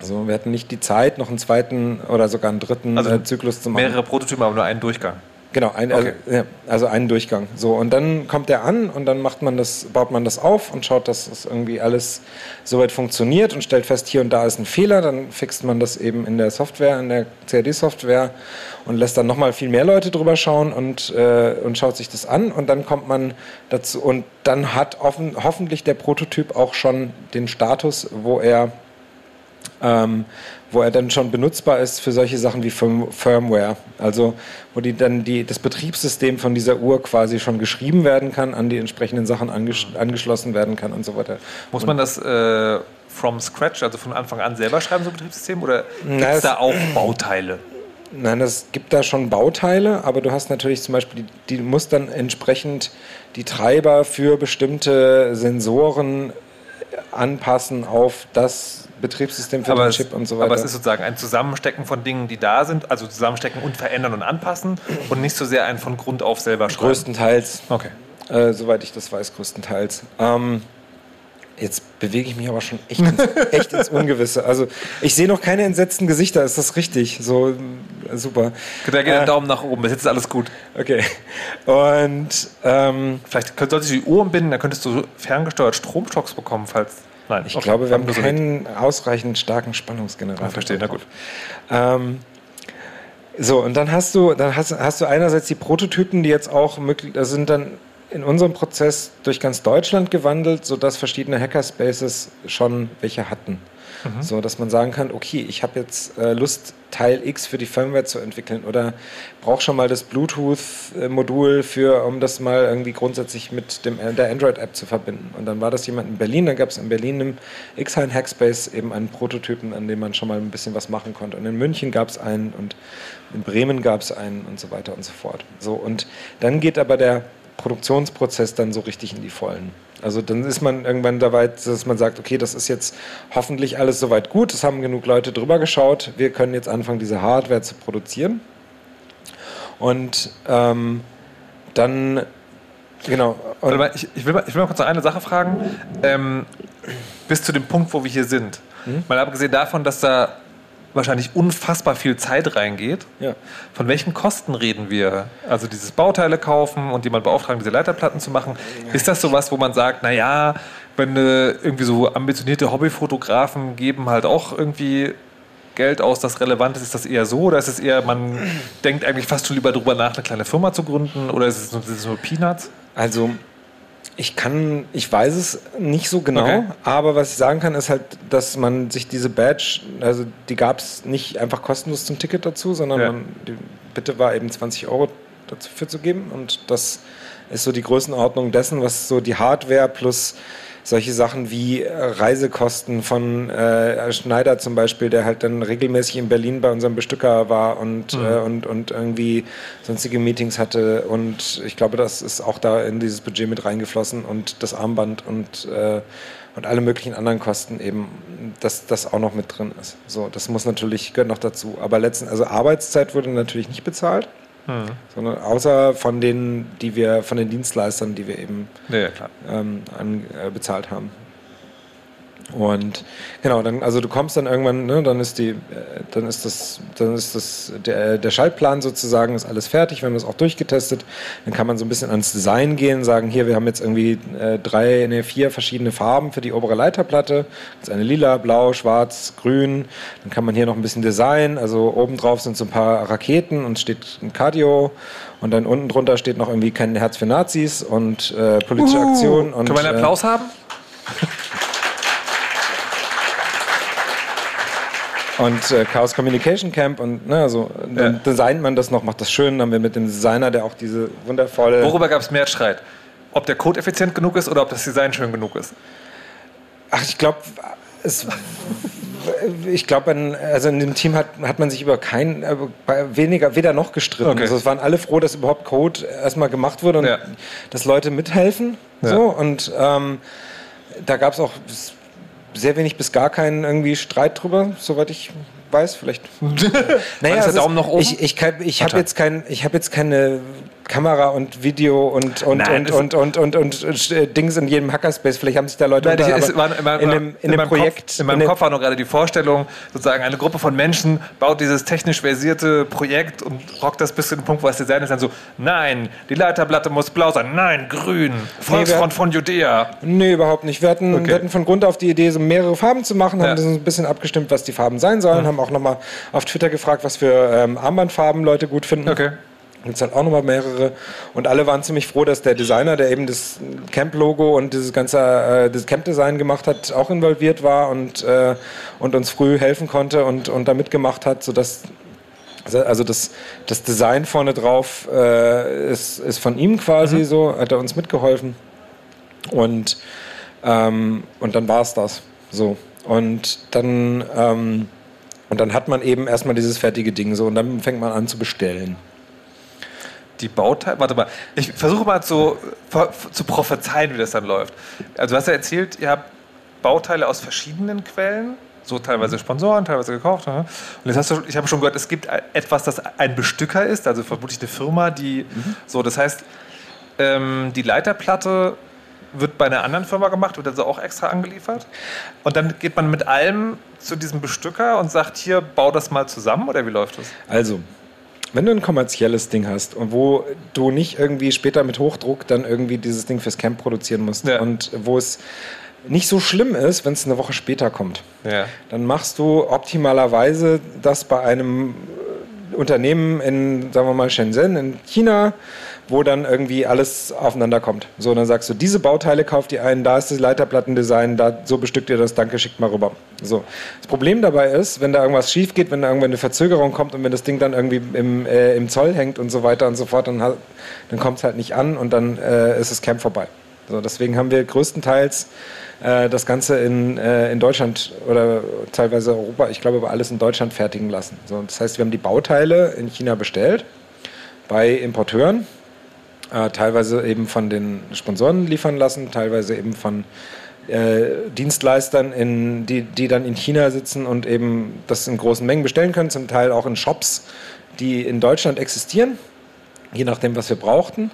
Also wir hatten nicht die Zeit, noch einen zweiten oder sogar einen dritten also äh, Zyklus zu machen. Mehrere Prototypen, aber nur einen Durchgang. Genau, ein, okay. also, also, einen Durchgang. So, und dann kommt er an und dann macht man das, baut man das auf und schaut, dass das irgendwie alles soweit funktioniert und stellt fest, hier und da ist ein Fehler. Dann fixt man das eben in der Software, in der CAD-Software und lässt dann nochmal viel mehr Leute drüber schauen und, äh, und schaut sich das an. Und dann kommt man dazu und dann hat offen, hoffentlich der Prototyp auch schon den Status, wo er ähm, wo er dann schon benutzbar ist für solche Sachen wie Firmware. Also wo die dann die, das Betriebssystem von dieser Uhr quasi schon geschrieben werden kann, an die entsprechenden Sachen anges angeschlossen werden kann und so weiter. Muss man das äh, from scratch, also von Anfang an selber schreiben, so ein Betriebssystem? Oder gibt es da auch Bauteile? Nein, es gibt da schon Bauteile, aber du hast natürlich zum Beispiel, die, die muss dann entsprechend die Treiber für bestimmte Sensoren anpassen auf das Betriebssystem für aber den Chip und so weiter. Aber es ist sozusagen ein Zusammenstecken von Dingen, die da sind, also zusammenstecken und verändern und anpassen und nicht so sehr ein von Grund auf selber schreiben. Größtenteils. Okay. Äh, soweit ich das weiß, größtenteils. Ähm, Jetzt bewege ich mich aber schon echt ins, echt ins Ungewisse. Also ich sehe noch keine entsetzten Gesichter, ist das richtig? So äh, super. Könnt ihr gerne einen Daumen nach oben, bis jetzt ist alles gut. Okay. Und ähm, vielleicht solltest du die Uhr umbinden, dann könntest du ferngesteuert Stromschocks bekommen, falls. Nein, ich okay, glaube, wir haben keinen ausreichend starken Spannungsgenerator. Ich verstehe, na gut. Ähm, so, und dann hast du, dann hast, hast du einerseits die Prototypen, die jetzt auch möglich sind dann in unserem Prozess durch ganz Deutschland gewandelt, sodass verschiedene Hackerspaces schon welche hatten. Mhm. So dass man sagen kann, okay, ich habe jetzt äh, Lust, Teil X für die Firmware zu entwickeln oder brauche schon mal das Bluetooth-Modul für, um das mal irgendwie grundsätzlich mit dem, der Android-App zu verbinden. Und dann war das jemand in Berlin, dann gab es in Berlin im X-Hein Hackspace eben einen Prototypen, an dem man schon mal ein bisschen was machen konnte. Und in München gab es einen und in Bremen gab es einen und so weiter und so fort. So, und dann geht aber der Produktionsprozess dann so richtig in die Vollen. Also dann ist man irgendwann da weit, dass man sagt, okay, das ist jetzt hoffentlich alles soweit gut, es haben genug Leute drüber geschaut, wir können jetzt anfangen, diese Hardware zu produzieren. Und ähm, dann, genau. Mal, ich, ich, will mal, ich will mal kurz noch eine Sache fragen. Ähm, bis zu dem Punkt, wo wir hier sind. Hm? Mal abgesehen davon, dass da wahrscheinlich unfassbar viel Zeit reingeht. Ja. Von welchen Kosten reden wir? Also dieses Bauteile kaufen und jemand beauftragen, diese Leiterplatten zu machen. Ist das sowas, wo man sagt, naja, wenn äh, irgendwie so ambitionierte Hobbyfotografen geben halt auch irgendwie Geld aus, das relevant ist, ist das eher so oder ist es eher, man denkt eigentlich fast schon lieber darüber nach, eine kleine Firma zu gründen oder ist es nur, ist es nur Peanuts? Also ich kann, ich weiß es nicht so genau, okay. aber was ich sagen kann, ist halt, dass man sich diese Badge, also die gab es nicht einfach kostenlos zum Ticket dazu, sondern ja. man, die Bitte war eben 20 Euro dafür zu geben und das ist so die Größenordnung dessen, was so die Hardware plus solche Sachen wie äh, Reisekosten von äh, Schneider zum Beispiel, der halt dann regelmäßig in Berlin bei unserem Bestücker war und, mhm. äh, und, und irgendwie sonstige Meetings hatte. Und ich glaube, das ist auch da in dieses Budget mit reingeflossen und das Armband und, äh, und alle möglichen anderen Kosten eben, dass das auch noch mit drin ist. So, das muss natürlich, gehört noch dazu. Aber letzten, also Arbeitszeit wurde natürlich nicht bezahlt. Mhm. Sondern außer von den, die wir, von den Dienstleistern, die wir eben ja, ähm, an, äh, bezahlt haben. Und genau, dann, also du kommst dann irgendwann, ne, dann ist die, äh, dann ist das, dann ist das, der, der Schaltplan sozusagen ist alles fertig, wir haben das auch durchgetestet. Dann kann man so ein bisschen ans Design gehen, sagen, hier, wir haben jetzt irgendwie äh, drei, ne, vier verschiedene Farben für die obere Leiterplatte. Das ist eine lila, blau, schwarz, grün. Dann kann man hier noch ein bisschen Design, also obendrauf sind so ein paar Raketen und steht ein Cardio und dann unten drunter steht noch irgendwie kein Herz für Nazis und äh, politische uh, Aktion. Und, können wir einen Applaus äh, haben? und äh, Chaos Communication Camp und ne, also, dann ja. designt man das noch, macht das schön. Dann haben wir mit dem Designer, der auch diese wundervolle. Worüber gab es mehr Streit? Ob der Code effizient genug ist oder ob das Design schön genug ist? Ach, ich glaube, es. ich glaube, also in dem Team hat, hat man sich über kein, äh, weniger, weder noch gestritten. Okay. Also es waren alle froh, dass überhaupt Code erstmal gemacht wurde und ja. dass Leute mithelfen. Ja. So, und ähm, da gab es auch sehr wenig bis gar keinen irgendwie Streit drüber, soweit ich weiß. Vielleicht. naja, ist der Daumen noch oben? Ich, ich, ich, ich habe jetzt, kein, hab jetzt keine Kamera und Video und, und, Nein, und, und, und, und, und, Dings in jedem Hackerspace. Vielleicht haben sich da Leute Nein, unter, ist, in, meinem, in, dem, in, in dem Projekt. Kopf, in meinem Kopf war noch gerade die Vorstellung, sozusagen eine Gruppe von Menschen baut dieses technisch versierte Projekt und rockt das bis zu dem Punkt, wo das Design ist dann so, nein, die Leiterplatte muss blau sein, nein, grün, Volksfront nee, von Judäa. Nee, überhaupt nicht. Wir hatten, okay. wir hatten von Grund auf die Idee, so mehrere Farben zu machen, haben ja. das ein bisschen abgestimmt, was die Farben sein sollen, mhm. haben auch nochmal auf Twitter gefragt, was für ähm, Armbandfarben Leute gut finden. Okay gibt es halt auch nochmal mehrere. Und alle waren ziemlich froh, dass der Designer, der eben das Camp-Logo und dieses ganze äh, das Camp-Design gemacht hat, auch involviert war und, äh, und uns früh helfen konnte und, und da mitgemacht hat, sodass also das, das Design vorne drauf äh, ist, ist von ihm quasi mhm. so, hat er uns mitgeholfen. Und, ähm, und dann war es das. So. Und dann, ähm, und dann hat man eben erstmal dieses fertige Ding so und dann fängt man an zu bestellen die Bauteile. Warte mal, ich versuche mal zu, zu prophezeien, wie das dann läuft. Also, du hast ja erzählt, ihr habt Bauteile aus verschiedenen Quellen. So teilweise Sponsoren, teilweise gekauft. Und jetzt hast du, ich habe schon gehört, es gibt etwas, das ein Bestücker ist, also vermutlich eine Firma, die mhm. so, das heißt, ähm, die Leiterplatte wird bei einer anderen Firma gemacht, wird also auch extra angeliefert. Und dann geht man mit allem zu diesem Bestücker und sagt, hier, bau das mal zusammen oder wie läuft das? Also, wenn du ein kommerzielles Ding hast und wo du nicht irgendwie später mit Hochdruck dann irgendwie dieses Ding fürs Camp produzieren musst ja. und wo es nicht so schlimm ist, wenn es eine Woche später kommt, ja. dann machst du optimalerweise das bei einem Unternehmen in, sagen wir mal, Shenzhen in China, wo dann irgendwie alles aufeinander kommt. So, dann sagst du, diese Bauteile kauft ihr ein, da ist das Leiterplattendesign, da, so bestückt ihr das, danke, schickt mal rüber. So. Das Problem dabei ist, wenn da irgendwas schief geht, wenn da irgendwann eine Verzögerung kommt und wenn das Ding dann irgendwie im, äh, im Zoll hängt und so weiter und so fort, dann, dann kommt es halt nicht an und dann äh, ist das Camp vorbei. So, deswegen haben wir größtenteils äh, das Ganze in, äh, in Deutschland oder teilweise Europa, ich glaube, aber alles in Deutschland fertigen lassen. So, das heißt, wir haben die Bauteile in China bestellt bei Importeuren, äh, teilweise eben von den Sponsoren liefern lassen, teilweise eben von äh, Dienstleistern, in, die, die dann in China sitzen und eben das in großen Mengen bestellen können, zum Teil auch in Shops, die in Deutschland existieren, je nachdem, was wir brauchten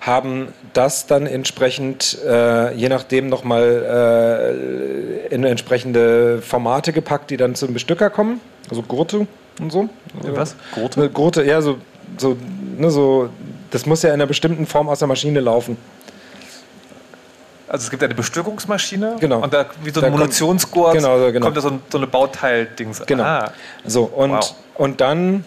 haben das dann entsprechend, äh, je nachdem, nochmal äh, in entsprechende Formate gepackt, die dann zum Bestücker kommen. Also Gurte und so. Was? Gurte? Gurte, ja, so, so, ne, so, das muss ja in einer bestimmten Form aus der Maschine laufen. Also es gibt eine Bestückungsmaschine genau. und da wie so ein Munitionsgurt genau, so, genau. kommt da so, ein, so eine Bauteil-Dings. Genau. Ah. So, und, wow. und dann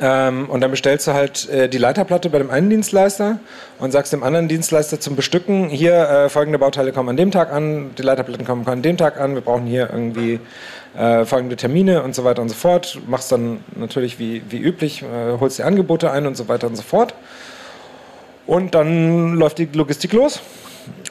ähm, und dann bestellst du halt äh, die Leiterplatte bei dem einen Dienstleister und sagst dem anderen Dienstleister zum Bestücken, hier äh, folgende Bauteile kommen an dem Tag an, die Leiterplatten kommen an dem Tag an, wir brauchen hier irgendwie äh, folgende Termine und so weiter und so fort. Machst dann natürlich wie, wie üblich, äh, holst die Angebote ein und so weiter und so fort. Und dann läuft die Logistik los.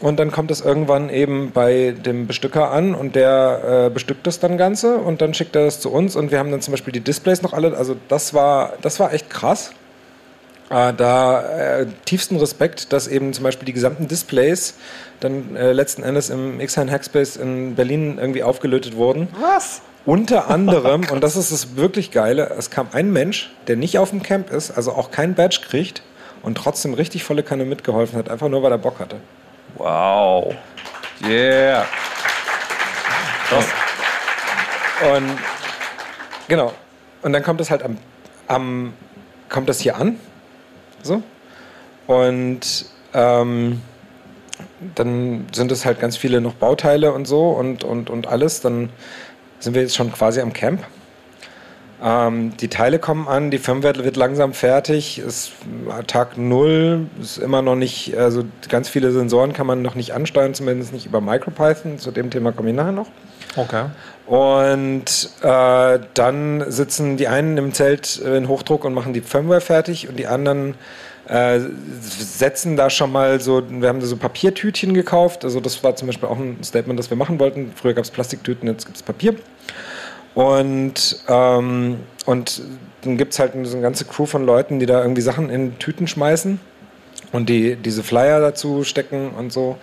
Und dann kommt es irgendwann eben bei dem Bestücker an und der äh, bestückt das dann Ganze und dann schickt er das zu uns und wir haben dann zum Beispiel die Displays noch alle. Also das war, das war echt krass. Äh, da äh, tiefsten Respekt, dass eben zum Beispiel die gesamten Displays dann äh, letzten Endes im X-Hein Hackspace in Berlin irgendwie aufgelötet wurden. Was? Unter anderem, und das ist das wirklich Geile, es kam ein Mensch, der nicht auf dem Camp ist, also auch kein Badge kriegt und trotzdem richtig volle Kanne mitgeholfen hat, einfach nur weil er Bock hatte. Wow. Yeah. Krass. Und genau. Und dann kommt das halt am, am kommt das hier an. So. Und ähm, dann sind es halt ganz viele noch Bauteile und so und, und, und alles. Dann sind wir jetzt schon quasi am Camp. Ähm, die Teile kommen an, die Firmware wird langsam fertig, ist Tag null, ist immer noch nicht, also ganz viele Sensoren kann man noch nicht ansteuern, zumindest nicht über MicroPython. Zu dem Thema komme ich nachher noch. Okay. Und äh, dann sitzen die einen im Zelt in Hochdruck und machen die Firmware fertig und die anderen äh, setzen da schon mal so, wir haben da so Papiertütchen gekauft. Also das war zum Beispiel auch ein Statement, das wir machen wollten. Früher gab es Plastiktüten, jetzt gibt es Papier. Und, ähm, und dann gibt es halt so eine ganze Crew von Leuten, die da irgendwie Sachen in Tüten schmeißen und die diese Flyer dazu stecken und so.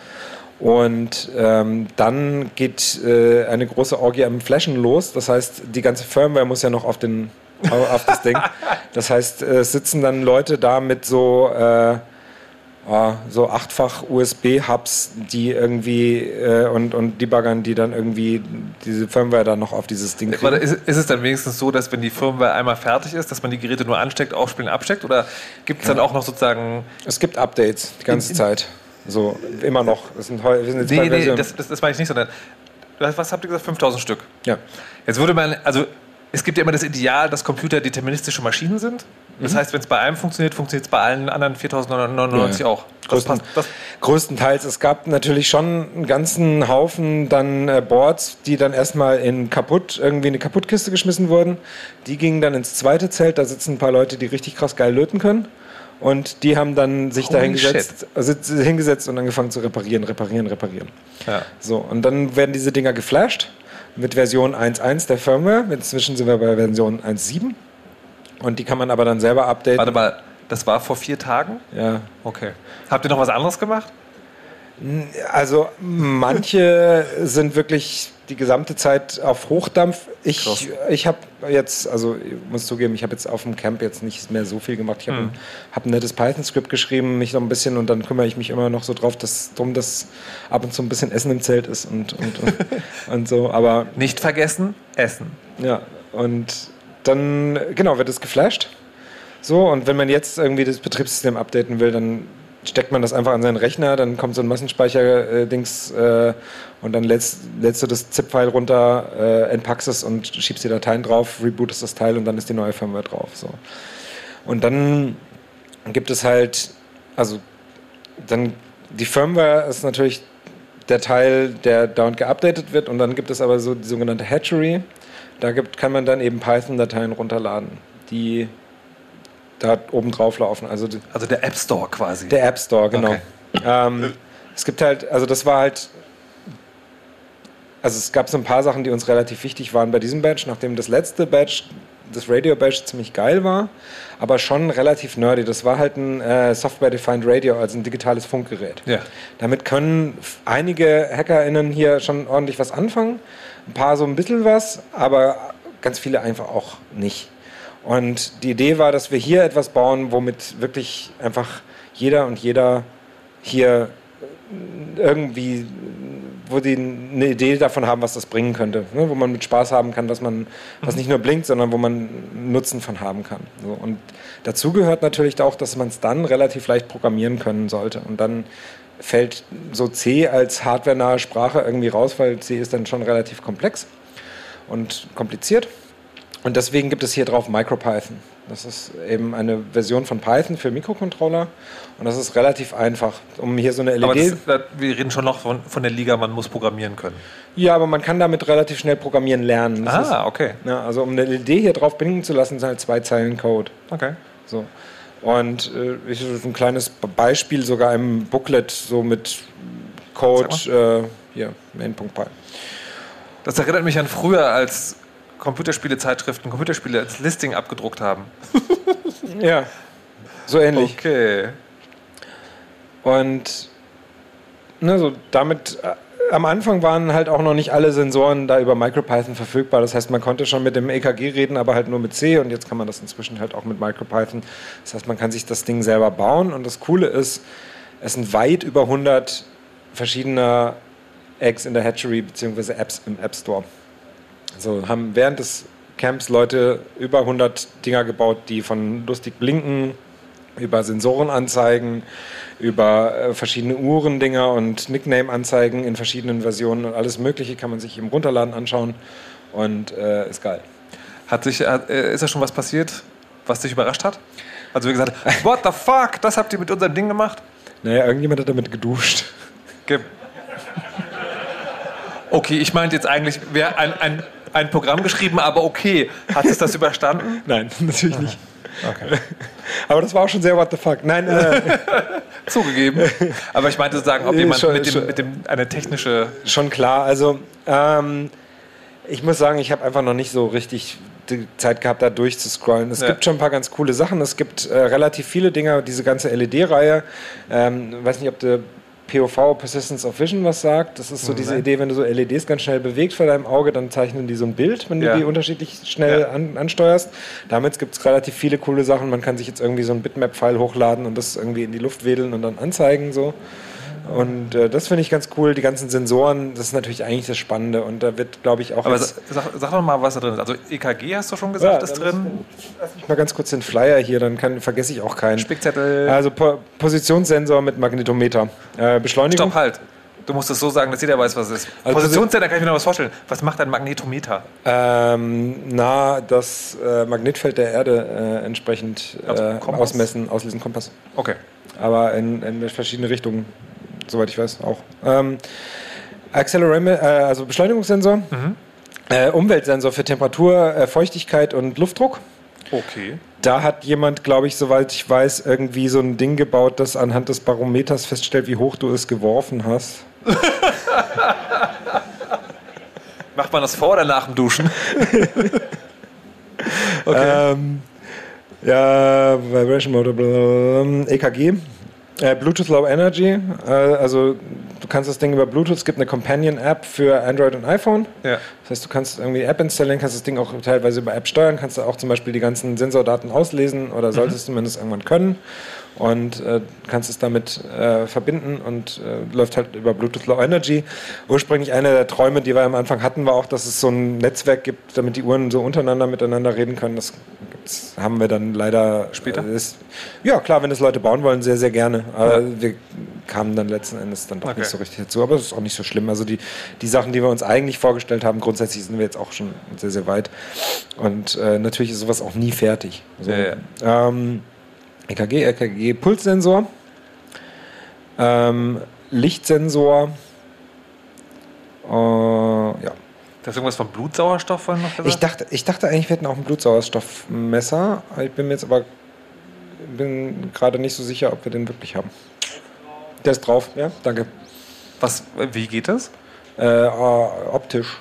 Und ähm, dann geht äh, eine große Orgie am Flashen los. Das heißt, die ganze Firmware muss ja noch auf, den, auf das Ding. Das heißt, es sitzen dann Leute da mit so äh, so achtfach USB-Hubs, die irgendwie äh, und, und Debuggern, die dann irgendwie diese Firmware dann noch auf dieses Ding kriegen. Ist, ist, es dann wenigstens so, dass wenn die Firmware einmal fertig ist, dass man die Geräte nur ansteckt, aufspielen, absteckt? Oder gibt es ja. dann auch noch sozusagen. Es gibt Updates die ganze in, in, Zeit. So, immer noch. Das sind, wir sind jetzt nee, nee, das, das, das meine ich nicht, sondern. Was habt ihr gesagt? 5000 Stück. Ja. Jetzt würde man, also es gibt ja immer das Ideal, dass Computer deterministische Maschinen sind. Das mhm. heißt, wenn es bei einem funktioniert, funktioniert es bei allen anderen 4099 ja. auch. Größten, größtenteils. Es gab natürlich schon einen ganzen Haufen dann äh, Boards, die dann erstmal in kaputt, irgendwie in eine Kaputtkiste geschmissen wurden. Die gingen dann ins zweite Zelt, da sitzen ein paar Leute, die richtig krass geil löten können. Und die haben dann sich da hingesetzt, also hingesetzt und angefangen zu reparieren, reparieren, reparieren. Ja. So, und dann werden diese Dinger geflasht mit Version 1.1 der Firmware. Inzwischen sind wir bei Version 1.7. Und die kann man aber dann selber updaten. Warte mal, das war vor vier Tagen? Ja. Okay. Habt ihr noch was anderes gemacht? Also manche sind wirklich die gesamte Zeit auf Hochdampf. Ich, ich habe jetzt, also ich muss zugeben, ich habe jetzt auf dem Camp jetzt nicht mehr so viel gemacht. Ich habe mhm. ein, hab ein nettes Python-Skript geschrieben, mich noch ein bisschen und dann kümmere ich mich immer noch so drauf, dass drum, dass ab und zu ein bisschen Essen im Zelt ist und, und, und, und so. Aber nicht vergessen, Essen. Ja, und dann, genau, wird es geflasht. So, und wenn man jetzt irgendwie das Betriebssystem updaten will, dann steckt man das einfach an seinen Rechner, dann kommt so ein Massenspeicher-Dings äh, und dann lädst, lädst du das ZIP-File runter, äh, entpackst es und schiebst die Dateien drauf, rebootest das Teil und dann ist die neue Firmware drauf. So. Und dann gibt es halt, also dann die Firmware ist natürlich der Teil, der dauernd geupdatet wird und dann gibt es aber so die sogenannte Hatchery. Da gibt, kann man dann eben Python-Dateien runterladen, die da oben drauf laufen. Also, also der App Store quasi. Der App Store, genau. Okay. Ähm, es gibt halt, also das war halt, also es gab so ein paar Sachen, die uns relativ wichtig waren bei diesem Badge, nachdem das letzte Badge, das Radio Badge ziemlich geil war, aber schon relativ nerdy. Das war halt ein äh, Software-Defined Radio, also ein digitales Funkgerät. Ja. Damit können einige HackerInnen hier schon ordentlich was anfangen. Ein paar so ein bisschen was, aber ganz viele einfach auch nicht. Und die Idee war, dass wir hier etwas bauen, womit wirklich einfach jeder und jeder hier irgendwie, wo die eine Idee davon haben, was das bringen könnte. Ne? Wo man mit Spaß haben kann, dass man, was nicht nur blinkt, sondern wo man Nutzen von haben kann. So. Und dazu gehört natürlich auch, dass man es dann relativ leicht programmieren können sollte. Und dann fällt so C als hardwarenahe Sprache irgendwie raus, weil C ist dann schon relativ komplex und kompliziert. Und deswegen gibt es hier drauf MicroPython. Das ist eben eine Version von Python für Mikrocontroller und das ist relativ einfach, um hier so eine LED. Aber das, wir reden schon noch von, von der Liga, man muss programmieren können. Ja, aber man kann damit relativ schnell programmieren lernen. Das ah, ist, okay. Ja, also um eine LED hier drauf binden zu lassen, sind halt zwei Zeilen Code. Okay. So. Und äh, ich ein kleines Beispiel sogar im Booklet so mit Code äh, hier main.py. Das erinnert mich an früher, als Computerspiele-Zeitschriften Computerspiele als Listing abgedruckt haben. ja, so ähnlich. Okay. Und ne, so damit äh, am Anfang waren halt auch noch nicht alle Sensoren da über MicroPython verfügbar. Das heißt, man konnte schon mit dem EKG reden, aber halt nur mit C und jetzt kann man das inzwischen halt auch mit MicroPython. Das heißt, man kann sich das Ding selber bauen und das Coole ist, es sind weit über 100 verschiedene Eggs in der Hatchery bzw. Apps im App Store. Also haben während des Camps Leute über 100 Dinger gebaut, die von lustig blinken, über Sensoren anzeigen, über äh, verschiedene Uhrendinger und Nickname-Anzeigen in verschiedenen Versionen und alles Mögliche kann man sich im Runterladen anschauen und äh, ist geil. Hat sich, äh, ist da schon was passiert, was dich überrascht hat? Also wie gesagt, what the fuck, das habt ihr mit unserem Ding gemacht? Naja, irgendjemand hat damit geduscht. Ge okay, ich meinte jetzt eigentlich, wer ein, ein ein Programm geschrieben, aber okay. Hat es das überstanden? Nein, natürlich nicht. Okay. Aber das war auch schon sehr what the fuck. Nein, äh, zugegeben. Aber ich meinte sozusagen, ob jemand schon, mit, dem, schon, mit dem eine technische. Schon klar. Also ähm, ich muss sagen, ich habe einfach noch nicht so richtig die Zeit gehabt, da durchzuscrollen. Es ja. gibt schon ein paar ganz coole Sachen. Es gibt äh, relativ viele Dinge, diese ganze LED-Reihe. Ähm, weiß nicht, ob du POV, Persistence of Vision, was sagt. Das ist so mhm. diese Idee, wenn du so LEDs ganz schnell bewegst vor deinem Auge, dann zeichnen die so ein Bild, wenn du ja. die unterschiedlich schnell ja. an, ansteuerst. Damit gibt es relativ viele coole Sachen. Man kann sich jetzt irgendwie so ein Bitmap-File hochladen und das irgendwie in die Luft wedeln und dann anzeigen. So. Und äh, das finde ich ganz cool. Die ganzen Sensoren, das ist natürlich eigentlich das Spannende. Und da wird, glaube ich, auch. Aber sag, sag doch mal, was da drin ist. Also EKG hast du schon gesagt, ja, ist drin. Lass mich mal ganz kurz den Flyer hier, dann kann, vergesse ich auch keinen. Spickzettel. Also po Positionssensor mit Magnetometer. Äh, Beschleunigung. Stopp, halt. Du musst es so sagen, dass jeder weiß, was es ist. Also Positionssensor, kann ich mir noch was vorstellen. Was macht ein Magnetometer? Ähm, na, das äh, Magnetfeld der Erde äh, entsprechend also äh, ausmessen, auslesen, Kompass. Okay. Aber in, in verschiedene Richtungen soweit ich weiß auch. Ähm, Accelerometer, äh, also Beschleunigungssensor, mhm. äh, Umweltsensor für Temperatur, äh, Feuchtigkeit und Luftdruck. Okay. Da hat jemand, glaube ich, soweit ich weiß, irgendwie so ein Ding gebaut, das anhand des Barometers feststellt, wie hoch du es geworfen hast. Macht man das vor oder nach dem Duschen? okay. Ähm, ja, Vibration Motor, EKG. Äh, Bluetooth Low Energy, äh, also kannst das Ding über Bluetooth, es gibt eine Companion-App für Android und iPhone. Ja. Das heißt, du kannst irgendwie App installieren, kannst das Ding auch teilweise über App steuern, kannst du auch zum Beispiel die ganzen Sensordaten auslesen oder solltest mhm. zumindest irgendwann können und äh, kannst es damit äh, verbinden und äh, läuft halt über Bluetooth Low Energy. Ursprünglich einer der Träume, die wir am Anfang hatten, war auch, dass es so ein Netzwerk gibt, damit die Uhren so untereinander miteinander reden können. Das haben wir dann leider später. Ist, ja, klar, wenn das Leute bauen wollen, sehr, sehr gerne. Aber ja. wir kamen dann letzten Endes dann doch okay. nicht so richtig dazu. Aber es ist auch nicht so schlimm. Also die, die Sachen, die wir uns eigentlich vorgestellt haben, grundsätzlich sind wir jetzt auch schon sehr, sehr weit. Und äh, natürlich ist sowas auch nie fertig. Also, ja, ja. Ähm, EKG, EKG, Pulssensor, ähm, Lichtsensor, äh, ja. Da ist irgendwas vom Blutsauerstoff vorhin noch gesagt? Ich dachte, ich dachte eigentlich, wir hätten auch ein Blutsauerstoffmesser. Ich bin mir jetzt aber bin gerade nicht so sicher, ob wir den wirklich haben. Der ist drauf, ja, danke. Was, wie geht das? Äh, äh, optisch.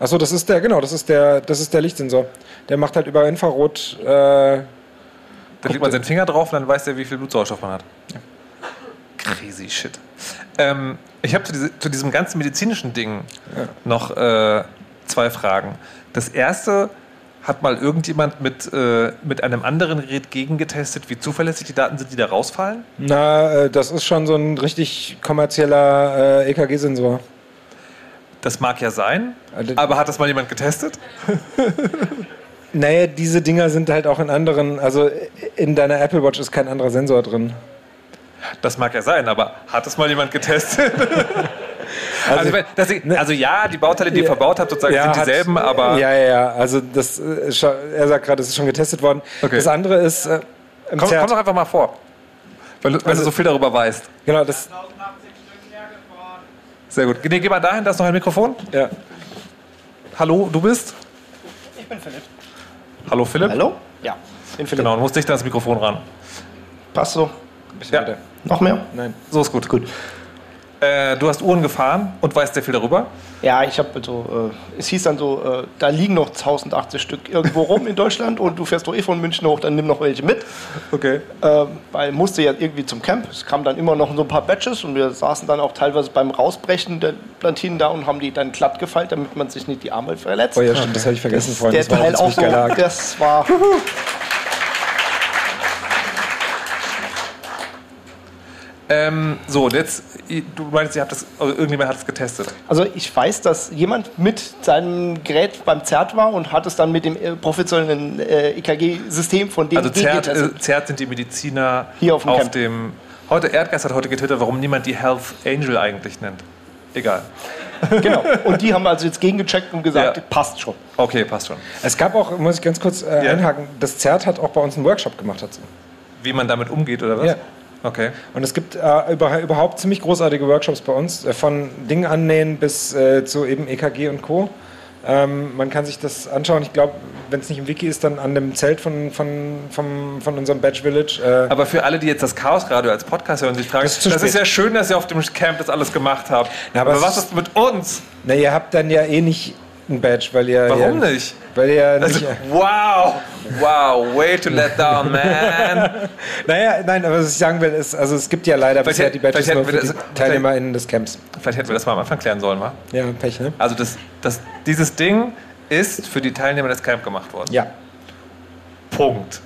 Achso, das ist der, genau, das ist der, das ist der Lichtsensor. Der macht halt über Infrarot äh, da legt man seinen Finger drauf und dann weiß er, wie viel Blutsauerstoff man hat. Ja. Crazy shit. Ähm, ich habe zu, diese, zu, diesem ganzen medizinischen Ding ja. noch äh, zwei Fragen. Das erste, hat mal irgendjemand mit, äh, mit einem anderen Gerät gegengetestet, wie zuverlässig die Daten sind, die da rausfallen? Na, äh, das ist schon so ein richtig kommerzieller äh, EKG-Sensor. Das mag ja sein, also, aber hat das mal jemand getestet? Naja, diese Dinger sind halt auch in anderen, also in deiner Apple Watch ist kein anderer Sensor drin. Das mag ja sein, aber hat das mal jemand getestet? Also, also, ich, ne also, ja, die Bauteile, die ihr verbaut habt, sozusagen, ja, sind dieselben, hat, aber. Ja, ja, ja. Also das, äh, er sagt gerade, es ist schon getestet worden. Okay. Das andere ist. Äh, komm, komm doch einfach mal vor. Weil, weil also, du so viel darüber weißt. Genau, das. Sehr gut. Nee, geh mal dahin, da ist noch ein Mikrofon. Ja. Hallo, du bist? Ich bin Philipp. Hallo Philipp? Hallo? Ja, bin Philipp. Genau, du musst dichter ans Mikrofon ran. Passt so. Bisschen ja. weiter. Noch mehr? Nein. So ist gut. Gut. Äh, du hast Uhren gefahren und weißt sehr viel darüber? Ja, ich habe also, äh, es hieß dann so, äh, da liegen noch 1080 Stück irgendwo rum in Deutschland und du fährst doch eh von München hoch, dann nimm noch welche mit. Okay. Äh, weil musste ja irgendwie zum Camp. Es kamen dann immer noch so ein paar Batches und wir saßen dann auch teilweise beim Rausbrechen der Plantinen da und haben die dann glatt gefeilt, damit man sich nicht die Arme verletzt. Oh ja, stimmt, das habe ich vergessen vorhin. Der das Teil auch so, das war. Ähm, so, jetzt, du meinst, ihr habt das, also irgendjemand hat es getestet. Also ich weiß, dass jemand mit seinem Gerät beim ZERT war und hat es dann mit dem äh, professionellen äh, EKG-System von dem Also ZERT, äh, ZERT sind die Mediziner hier auf dem, auf dem Heute Erdgas hat heute getwittert, warum niemand die Health Angel eigentlich nennt. Egal. genau. Und die haben also jetzt gegengecheckt und gesagt, ja. passt schon. Okay, passt schon. Es gab auch, muss ich ganz kurz äh, ja. einhaken, das ZERT hat auch bei uns einen Workshop gemacht dazu. Wie man damit umgeht, oder was? Ja. Okay. Und es gibt äh, über, überhaupt ziemlich großartige Workshops bei uns, äh, von Dingen annähen bis äh, zu eben EKG und Co. Ähm, man kann sich das anschauen. Ich glaube, wenn es nicht im Wiki ist, dann an dem Zelt von, von, von, von unserem Badge Village. Äh Aber für alle, die jetzt das Chaos Radio als Podcast hören, sich fragen, das, ist, das ist ja schön, dass ihr auf dem Camp das alles gemacht habt. Na, aber, aber was ist mit uns? Na, ihr habt dann ja eh nicht ein Badge, weil ihr. Warum ihr, nicht? Weil ihr also, nicht. Wow! Wow, way to let down, man! naja, nein, aber was ich sagen will, ist, also es gibt ja leider vielleicht bisher die Badges nur für das, die TeilnehmerInnen des Camps. Vielleicht hätten wir das mal am Anfang klären sollen, wa? Ja, Pech, ne? Also das, das, dieses Ding ist für die Teilnehmer des Camps gemacht worden. Ja. Punkt.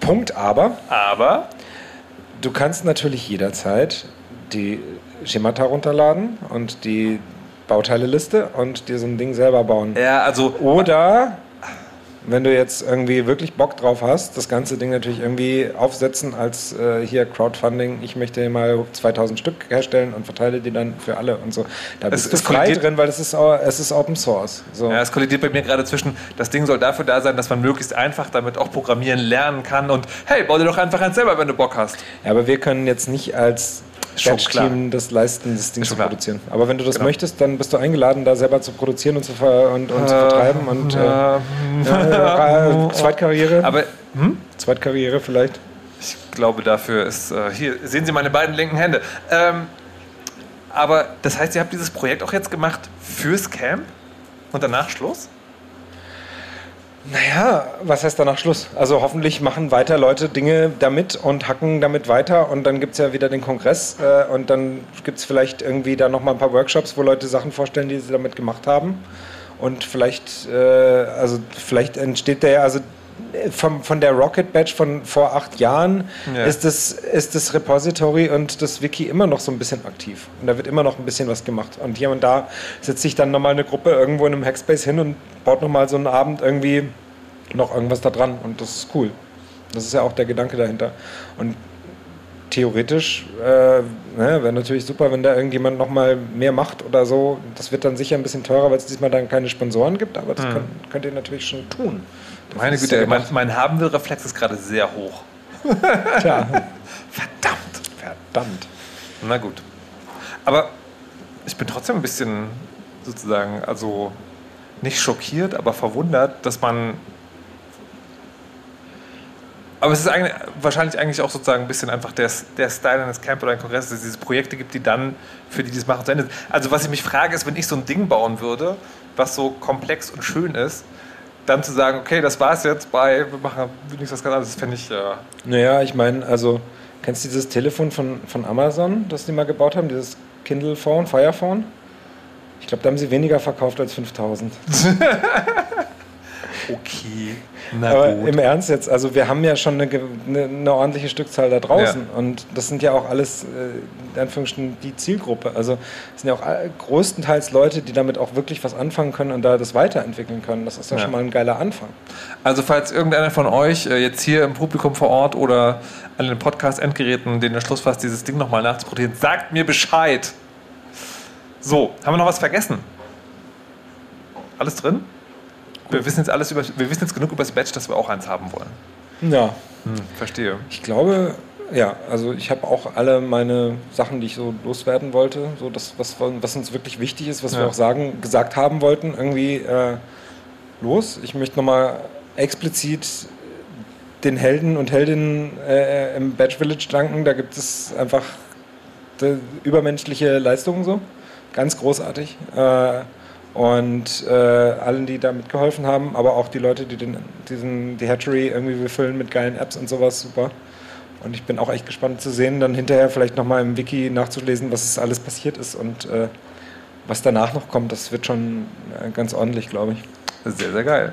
Punkt aber. Aber. Du kannst natürlich jederzeit die Schemata runterladen und die Bauteileliste und dir so ein Ding selber bauen. Ja, also. Oder wenn du jetzt irgendwie wirklich Bock drauf hast, das ganze Ding natürlich irgendwie aufsetzen als äh, hier Crowdfunding, ich möchte mal 2000 Stück herstellen und verteile die dann für alle und so. Da bist es, du frei drin, weil es ist, es ist Open Source. So. Ja, es kollidiert bei mir gerade zwischen, das Ding soll dafür da sein, dass man möglichst einfach damit auch programmieren lernen kann und hey, bau dir doch einfach eins selber, wenn du Bock hast. Ja, aber wir können jetzt nicht als Batch-Team das leisten, das Ding zu klar. produzieren. Aber wenn du das genau. möchtest, dann bist du eingeladen, da selber zu produzieren und zu, ver und, und äh, zu vertreiben und äh, äh, Zweitkarriere. Aber hm? Zweitkarriere vielleicht. Ich glaube, dafür ist äh, hier sehen Sie meine beiden linken Hände. Ähm, aber das heißt, ihr habt dieses Projekt auch jetzt gemacht fürs Camp und danach Schluss? Naja, was heißt danach Schluss? Also hoffentlich machen weiter Leute Dinge damit und hacken damit weiter und dann gibt es ja wieder den Kongress äh, und dann gibt es vielleicht irgendwie da nochmal ein paar Workshops, wo Leute Sachen vorstellen, die sie damit gemacht haben. Und vielleicht, äh, also vielleicht entsteht der, also vom, von der Rocket Badge von vor acht Jahren ja. ist, das, ist das Repository und das Wiki immer noch so ein bisschen aktiv. Und da wird immer noch ein bisschen was gemacht. Und hier und da setzt sich dann nochmal eine Gruppe irgendwo in einem Hackspace hin und baut nochmal so einen Abend irgendwie noch irgendwas da dran. Und das ist cool. Das ist ja auch der Gedanke dahinter. Und theoretisch äh, ne, wäre natürlich super, wenn da irgendjemand nochmal mehr macht oder so. Das wird dann sicher ein bisschen teurer, weil es diesmal dann keine Sponsoren gibt, aber das mhm. könnt, könnt ihr natürlich schon tun. Meine Güte, mein, mein Haben-will-Reflex ist gerade sehr hoch. Tja. Verdammt. Verdammt. Na gut. Aber ich bin trotzdem ein bisschen sozusagen, also nicht schockiert, aber verwundert, dass man. Aber es ist eigentlich, wahrscheinlich eigentlich auch sozusagen ein bisschen einfach der, der Style eines Camp oder ein Kongress, dass es diese Projekte gibt, die dann für die, die es machen, zu Ende sind. Also, was ich mich frage, ist, wenn ich so ein Ding bauen würde, was so komplex und schön ist, dann zu sagen, okay, das war es jetzt bei, wir machen nichts was das fände ich. Ja. Naja, ich meine, also, kennst du dieses Telefon von, von Amazon, das die mal gebaut haben, dieses Kindle Phone, Fire Phone? Ich glaube, da haben sie weniger verkauft als 5000. okay. Na Aber gut. im Ernst jetzt, also wir haben ja schon eine, eine, eine ordentliche Stückzahl da draußen ja. und das sind ja auch alles, äh, in Anführungsstrichen, die Zielgruppe. Also es sind ja auch größtenteils Leute, die damit auch wirklich was anfangen können und da das weiterentwickeln können. Das ist ja, ja. schon mal ein geiler Anfang. Also falls irgendeiner von euch äh, jetzt hier im Publikum vor Ort oder an den Podcast-Endgeräten den Entschluss fasst, dieses Ding nochmal nachzuproduzieren, sagt mir Bescheid. So, haben wir noch was vergessen? Alles drin? Wir wissen jetzt alles über, wir wissen jetzt genug über das Badge, dass wir auch eins haben wollen. Ja. Hm, verstehe. Ich glaube, ja, also ich habe auch alle meine Sachen, die ich so loswerden wollte, so das, was, was uns wirklich wichtig ist, was ja. wir auch sagen, gesagt haben wollten, irgendwie äh, los. Ich möchte nochmal explizit den Helden und Heldinnen äh, im Badge Village danken. Da gibt es einfach übermenschliche Leistungen so. Ganz großartig. Äh, und äh, allen, die da mitgeholfen haben, aber auch die Leute, die den, diesen, die Hatchery irgendwie befüllen mit geilen Apps und sowas, super. Und ich bin auch echt gespannt zu sehen, dann hinterher vielleicht nochmal im Wiki nachzulesen, was alles passiert ist und äh, was danach noch kommt. Das wird schon äh, ganz ordentlich, glaube ich. Sehr, sehr geil.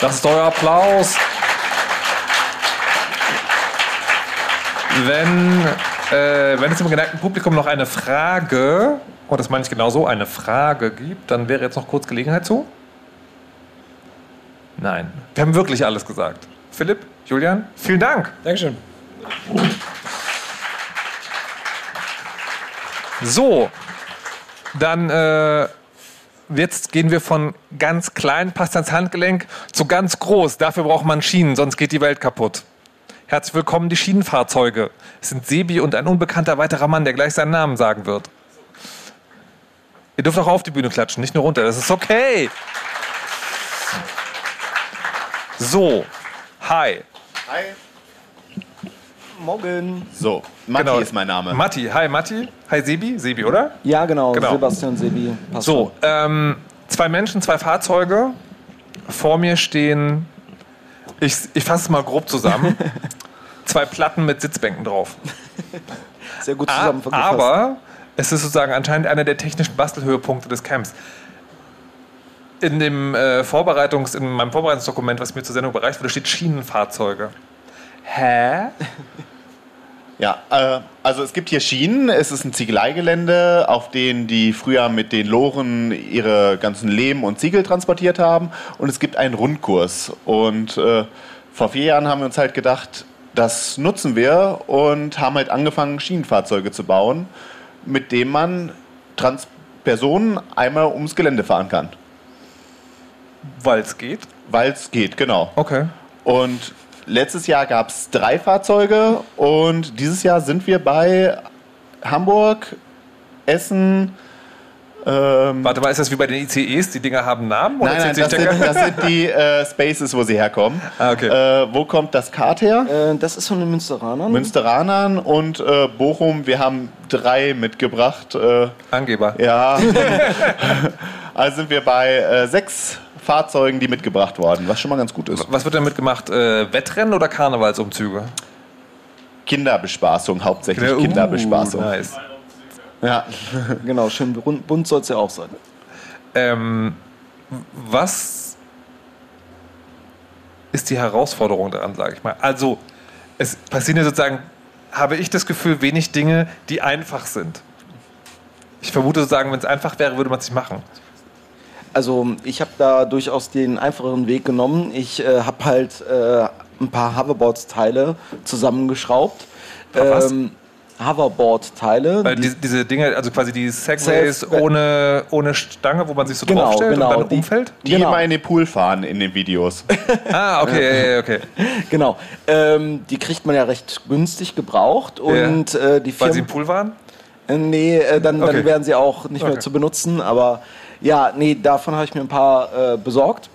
Das ist euer Applaus. Wenn, äh, wenn es im geneigten Publikum noch eine Frage und das meine ich genau so, eine Frage gibt, dann wäre jetzt noch kurz Gelegenheit zu. Nein, wir haben wirklich alles gesagt. Philipp, Julian, vielen Dank. Dankeschön. So, dann äh, jetzt gehen wir von ganz klein, passt ans Handgelenk, zu ganz groß. Dafür braucht man Schienen, sonst geht die Welt kaputt. Herzlich willkommen, die Schienenfahrzeuge. Es sind Sebi und ein unbekannter weiterer Mann, der gleich seinen Namen sagen wird. Ihr dürft auch auf die Bühne klatschen, nicht nur runter. Das ist okay. So, hi. Hi. Morgen. So, Matti genau. ist mein Name. Matti, hi Matti. Hi Sebi, Sebi, oder? Ja, genau, genau. Sebastian Sebi. Passt so, ähm, zwei Menschen, zwei Fahrzeuge. Vor mir stehen, ich, ich fasse es mal grob zusammen, zwei Platten mit Sitzbänken drauf. Sehr gut zusammengefasst. Aber es ist sozusagen anscheinend einer der technischen Bastelhöhepunkte des Camps. In, dem, äh, Vorbereitungs-, in meinem Vorbereitungsdokument, was mir zur Sendung bereicht wurde, steht Schienenfahrzeuge. Hä? Ja, äh, also es gibt hier Schienen. Es ist ein Ziegeleigelände, auf denen die früher mit den Loren ihre ganzen Lehm und Ziegel transportiert haben. Und es gibt einen Rundkurs. Und äh, vor vier Jahren haben wir uns halt gedacht, das nutzen wir und haben halt angefangen, Schienenfahrzeuge zu bauen mit dem man Trans Personen einmal ums Gelände fahren kann. Weil es geht? Weil es geht, genau. Okay. Und letztes Jahr gab es drei Fahrzeuge und dieses Jahr sind wir bei Hamburg, Essen, ähm, Warte mal, ist das wie bei den ICEs? Die Dinger haben Namen? Oder nein, nein, das sind, das sind, die äh, Spaces, wo sie herkommen. Ah, okay. Äh, wo kommt das Kart her? Äh, das ist von den Münsteranern. Münsteranern und äh, Bochum. Wir haben drei mitgebracht. Äh, Angeber. Ja. also sind wir bei äh, sechs Fahrzeugen, die mitgebracht wurden, was schon mal ganz gut ist. Was wird denn mitgemacht? Äh, Wettrennen oder Karnevalsumzüge? Kinderbespaßung, hauptsächlich Uh, Kinderbespaßung. nice. Ja. Genau, schön bunt soll es ja auch sein. Ähm, was ist die Herausforderung daran, sage ich mal? Also, es passieren ja sozusagen, habe ich das Gefühl, wenig Dinge, die einfach sind. Ich vermute sozusagen, wenn es einfach wäre, würde man es nicht machen. Also ich habe da durchaus den einfacheren Weg genommen. Ich äh, habe halt äh, ein paar Hoverboard-Teile zusammengeschraubt. was? Hoverboard-Teile. Weil die- die, diese Dinge, also quasi die Segways ohne, ohne Stange, wo man sich so Genau, draufstellt genau, und dann die- umfällt? Die Genau. immer in den Pool fahren in den Videos. Ah, okay, ja, ja, okay. Genau. Ähm, die kriegt man ja recht günstig gebraucht und äh, die Weil sie Firmen. im Pool waren? Äh, nee, äh, dann, Okay. dann wären sie auch nicht mehr Okay. zu benutzen. Aber ja, nee, davon habe ich mir ein paar äh, besorgt.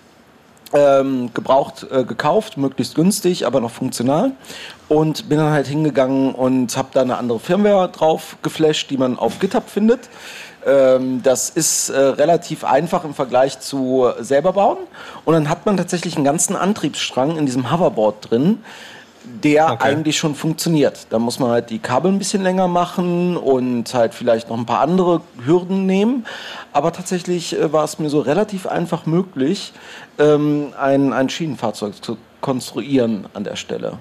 Ähm, gebraucht, äh, gekauft, möglichst günstig, aber noch funktional. Und bin dann halt hingegangen und habe da eine andere Firmware drauf geflasht, die man auf GitHub findet. Ähm, das ist äh, relativ einfach im Vergleich zu selber bauen. Und dann hat man tatsächlich einen ganzen Antriebsstrang in diesem Hoverboard drin, der Okay. eigentlich schon funktioniert. Da muss man halt die Kabel ein bisschen länger machen und halt vielleicht noch ein paar andere Hürden nehmen. Aber tatsächlich äh, war es mir so relativ einfach möglich, ähm, ein, ein Schienenfahrzeug zu konstruieren an der Stelle.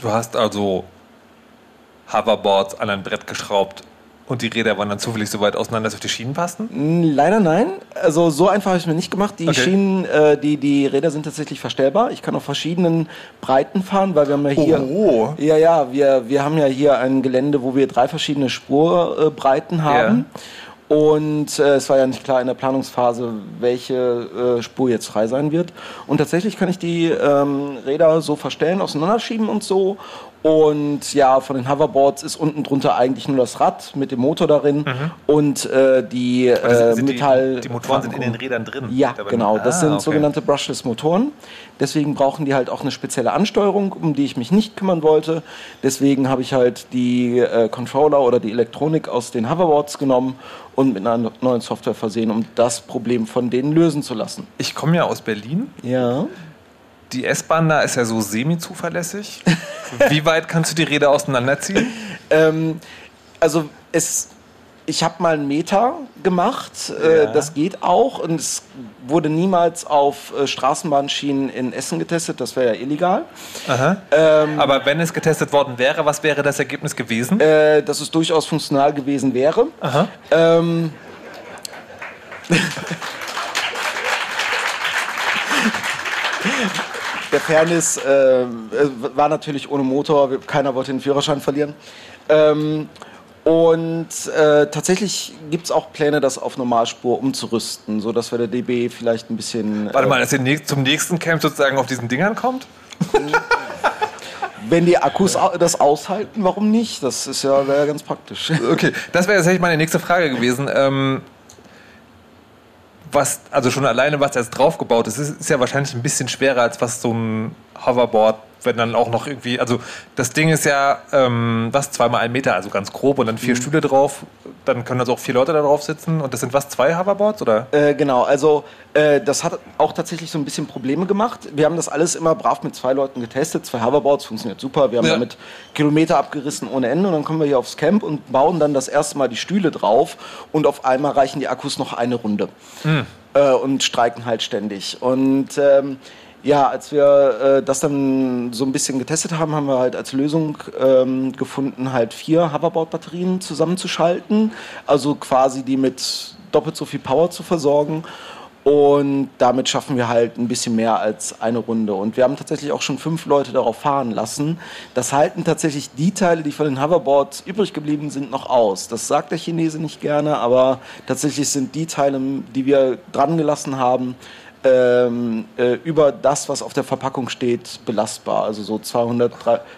Du hast also Hoverboards an ein Brett geschraubt und die Räder waren dann zufällig so weit auseinander, dass sie auf die Schienen passten? Mm, Leider nein. Also so einfach habe ich es mir nicht gemacht. Die Okay. Schienen, äh, die, die Räder sind tatsächlich verstellbar. Ich kann auf verschiedenen Breiten fahren, weil wir haben ja hier. Oh. Ja, ja, wir, wir haben ja hier ein Gelände, wo wir drei verschiedene Spurbreiten haben. Und äh, es war ja nicht klar in der Planungsphase, welche äh, Spur jetzt frei sein wird. Und tatsächlich kann ich die ähm, Räder so verstellen, auseinanderschieben und so. Und ja, von den Hoverboards ist unten drunter eigentlich nur das Rad mit dem Motor darin und äh, die äh, sind die- Metall. die Motoren sind in den Rädern drin? Ja, genau. Das Ah, sind okay. sogenannte Brushless-Motoren. Deswegen brauchen die halt auch eine spezielle Ansteuerung, um die ich mich nicht kümmern wollte. Deswegen habe ich halt die äh, Controller oder die Elektronik aus den Hoverboards genommen und mit einer neuen Software versehen, um das Problem von denen lösen zu lassen. Ich komme ja aus Berlin. Ja. Die S-Bahn da ist ja so semi-zuverlässig. Wie weit kannst du die Räder auseinanderziehen? Ähm, also es, ich habe mal einen Meter gemacht, äh, Ja. das geht auch und es wurde niemals auf äh, Straßenbahnschienen in Essen getestet, das wäre ja illegal. Aha. Ähm, Aber wenn es getestet worden wäre, was wäre das Ergebnis gewesen? äh, dass es durchaus funktional gewesen wäre. Aha. Ähm, Der Fairness äh, äh, war natürlich ohne Motor, keiner wollte den Führerschein verlieren. Ähm, und äh, tatsächlich gibt es auch Pläne, das auf Normalspur umzurüsten, sodass wir der DB vielleicht ein bisschen. Warte äh, mal, dass ihr zum nächsten Camp sozusagen auf diesen Dingern kommt? Wenn die Akkus das aushalten, warum nicht? Das ist ja, wäre ja ganz praktisch. Okay, das wäre tatsächlich meine nächste Frage gewesen. Ähm, was, also schon alleine, was jetzt draufgebaut ist, ist, ist ja wahrscheinlich ein bisschen schwerer als was so ein Hoverboard, wenn dann auch noch irgendwie, also das Ding ist ja, ähm, was, zweimal ein Meter, also ganz grob und dann vier Stühle drauf, dann können also auch vier Leute da drauf sitzen und das sind was, zwei Hoverboards oder? Äh, genau, also äh, das hat auch tatsächlich so ein bisschen Probleme gemacht. Wir haben das alles immer brav mit zwei Leuten getestet. Zwei Hoverboards funktioniert super. Wir haben Ja. damit Kilometer abgerissen ohne Ende. Und dann kommen wir hier aufs Camp und bauen dann das erste Mal die Stühle drauf. Und auf einmal reichen die Akkus noch eine Runde. Äh, und streiken halt ständig. Und ähm, ja, als wir äh, das dann so ein bisschen getestet haben, haben wir halt als Lösung ähm, gefunden, halt vier Hoverboard-Batterien zusammenzuschalten. Also quasi die mit doppelt so viel Power zu versorgen. Und damit schaffen wir halt ein bisschen mehr als eine Runde. Und wir haben tatsächlich auch schon fünf Leute darauf fahren lassen. Das halten tatsächlich die Teile, die von den Hoverboards übrig geblieben sind, noch aus. Das sagt der Chinese nicht gerne, aber tatsächlich sind die Teile, die wir dran gelassen haben, ähm, äh, über das, was auf der Verpackung steht, belastbar. Also so 200,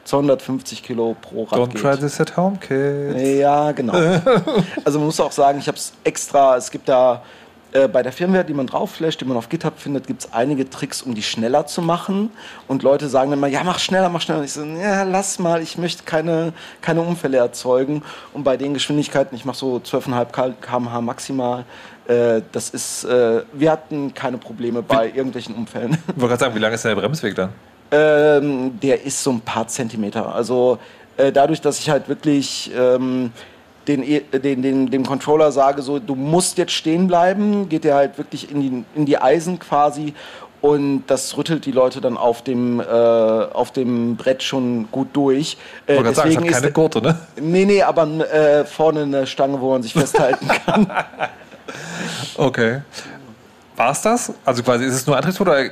250 Kilo pro Rad. Don't geht. try this at home, kids. Ja, genau. also man muss auch sagen, ich habe es extra, es gibt da äh, bei der Firmware, die man draufflasht, die man auf GitHub findet, gibt es einige Tricks, um die schneller zu machen. Und Leute sagen dann mal, ja, mach schneller, mach schneller. Und ich so, ja, lass mal, ich möchte keine, keine Unfälle erzeugen. Und bei den Geschwindigkeiten, ich mache so 12,5 km/h maximal, äh, das ist, äh, wir hatten keine Probleme bei wie, irgendwelchen Unfällen. Ich wollte gerade sagen, wie lang ist der Bremsweg da? Ähm, der ist so ein paar Zentimeter. Also äh, dadurch, dass ich halt wirklich ähm, den, e, den, den, dem Controller sage, so, du musst jetzt stehen bleiben, geht der halt wirklich in die, in die Eisen quasi und das rüttelt die Leute dann auf dem, äh, auf dem Brett schon gut durch. Äh, deswegen sagen, es hat keine Gurte, ne? Nee, nee, aber äh, vorne eine Stange, wo man sich festhalten kann. okay. War es das? Also quasi ist es nur Antriebsmotor oder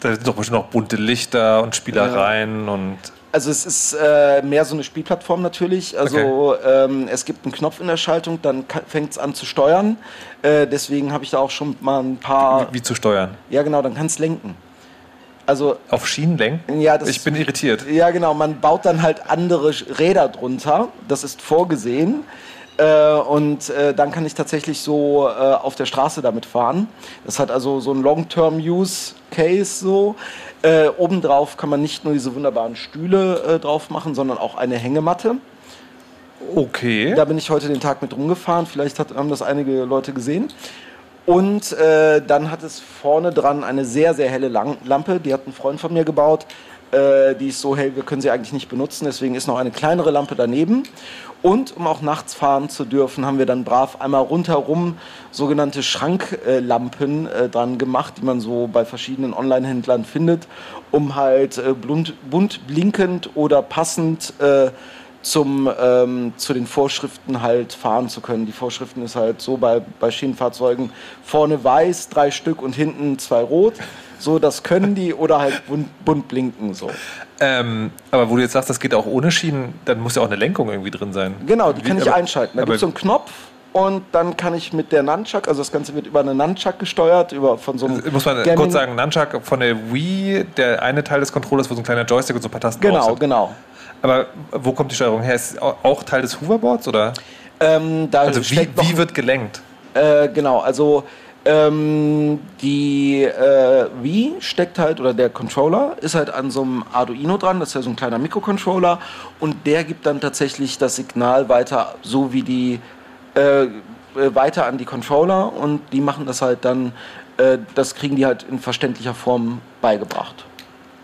da sind doch bestimmt noch bunte Lichter und Spielereien ja. und also es ist äh, mehr so eine Spielplattform natürlich. Also okay. ähm, es gibt einen Knopf in der Schaltung, dann fängt es an zu steuern. Äh, deswegen habe ich da auch schon mal ein paar. Wie, wie zu steuern? Ja, genau, dann kannst lenken. Also auf Schienen lenken? Ja, ich bin irritiert. Ja, genau. Man baut dann halt andere Räder drunter. Das ist vorgesehen. Äh, und äh, dann kann ich tatsächlich so äh, auf der Straße damit fahren. Das hat also so ein Long-Term-Use-Case so. Äh, obendrauf kann man nicht nur diese wunderbaren Stühle äh, drauf machen, sondern auch eine Hängematte. Okay. Da bin ich heute den Tag mit rumgefahren. Vielleicht hat, haben das einige Leute gesehen. Und äh, dann hat es vorne dran eine sehr, sehr helle Lampe. Die hat ein Freund von mir gebaut. Die ist so hell, wir können sie eigentlich nicht benutzen. Deswegen ist noch eine kleinere Lampe daneben. Und um auch nachts fahren zu dürfen, haben wir dann brav einmal rundherum sogenannte Schranklampen äh, dran gemacht, die man so bei verschiedenen Online-Händlern findet, um halt äh, bunt, bunt, blinkend oder passend äh, zum, ähm, zu den Vorschriften halt fahren zu können. Die Vorschriften ist halt so bei, bei Schienenfahrzeugen vorne weiß, drei Stück und hinten zwei rot. So, das können die oder halt bunt, bunt blinken so. Ähm, aber wo du jetzt sagst, das geht auch ohne Schienen, dann muss ja auch eine Lenkung irgendwie drin sein. Genau, die Wie, kann ich aber, einschalten. Da gibt es so einen Knopf und dann kann ich mit der Nunchuck, also das Ganze wird über eine Nunchuck gesteuert, über von so einem. Also muss man Gaming kurz sagen, Nunchuck von der Wii, der eine Teil des Controllers, wo so ein kleiner Joystick und so ein paar Tasten Genau, genau. Aber wo kommt die Steuerung her? Ist es auch Teil des Hoverboards oder? Ähm, also wie, wie wird gelenkt? Äh, genau, also ähm, die äh, Wii steckt halt, oder der Controller ist halt an so einem Arduino dran, das ist ja so ein kleiner Mikrocontroller und der gibt dann tatsächlich das Signal weiter, so wie die äh, äh, weiter an die Controller und die machen das halt dann, äh, das kriegen die halt in verständlicher Form beigebracht.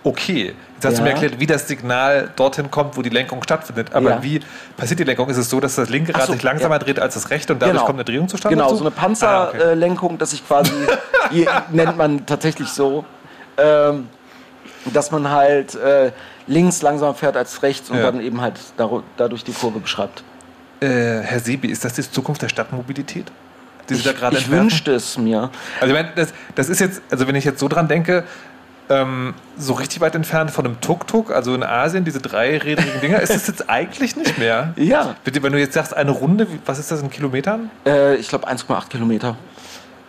Okay, Jetzt hast ja. du mir erklärt, wie das Signal dorthin kommt, wo die Lenkung stattfindet. Aber ja. wie passiert die Lenkung? Ist es so, dass das linke Rad so, sich langsamer ja. dreht als das rechte und dadurch genau. kommt eine Drehung zustande? Genau, so eine Panzerlenkung, ah, okay. dass ich quasi, nennt man tatsächlich so, ähm, dass man halt äh, links langsamer fährt als rechts und dann eben halt dadurch die Kurve beschreibt. Äh, Herr Sebi, ist das die Zukunft der Stadtmobilität? Die ich, ich wünschte es mir. Also ich meine, das, das ist jetzt, also wenn ich jetzt so dran denke, ähm, so richtig weit entfernt von einem Tuk-Tuk, also in Asien, diese dreirädrigen Dinger, ist es jetzt eigentlich nicht mehr. Ja. Bitte, wenn du jetzt sagst, eine Runde, was ist das in Kilometern? Äh, ich glaube 1,8 Kilometer.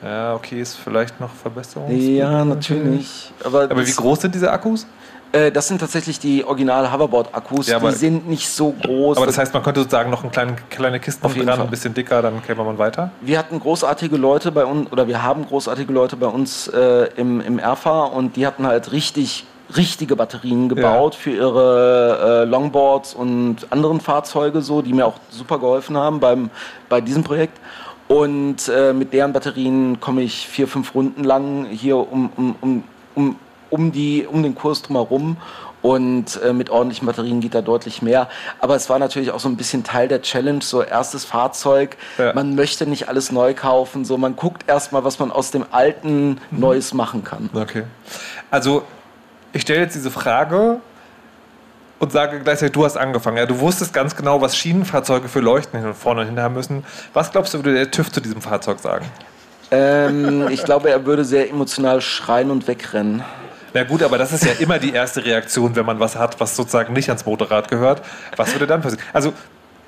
Ja, okay, ist vielleicht noch Verbesserung. Ja, natürlich. Aber, Aber wie groß sind diese Akkus? Äh, das sind tatsächlich die original Hoverboard-Akkus. Ja, die sind nicht so groß. Aber das heißt, man könnte sozusagen noch eine kleine, kleine Kiste dran, Fall. ein bisschen dicker, dann käme man weiter? Wir hatten großartige Leute bei uns, oder wir haben großartige Leute bei uns äh, im, im RFA und die hatten halt richtig richtige Batterien gebaut ja. für ihre äh, Longboards und anderen Fahrzeuge, so, die mir auch super geholfen haben beim, bei diesem Projekt. Und äh, mit deren Batterien komme ich vier, fünf Runden lang hier um, um, um, um um, die, um den Kurs drumherum. Und äh, mit ordentlichen Batterien geht da deutlich mehr. Aber es war natürlich auch so ein bisschen Teil der Challenge, so erstes Fahrzeug. Ja. Man möchte nicht alles neu kaufen, so man guckt erstmal, was man aus dem alten mhm. Neues machen kann. Okay. Also ich stelle jetzt diese Frage und sage gleichzeitig, du hast angefangen. Ja, du wusstest ganz genau, was Schienenfahrzeuge für Leuchten vorne und hinten haben müssen. Was glaubst du, würde der TÜV zu diesem Fahrzeug sagen? Ähm, ich glaube, er würde sehr emotional schreien und wegrennen. Na gut, aber das ist ja immer die erste Reaktion, wenn man was hat, was sozusagen nicht ans Motorrad gehört. Was würde dann passieren? Also,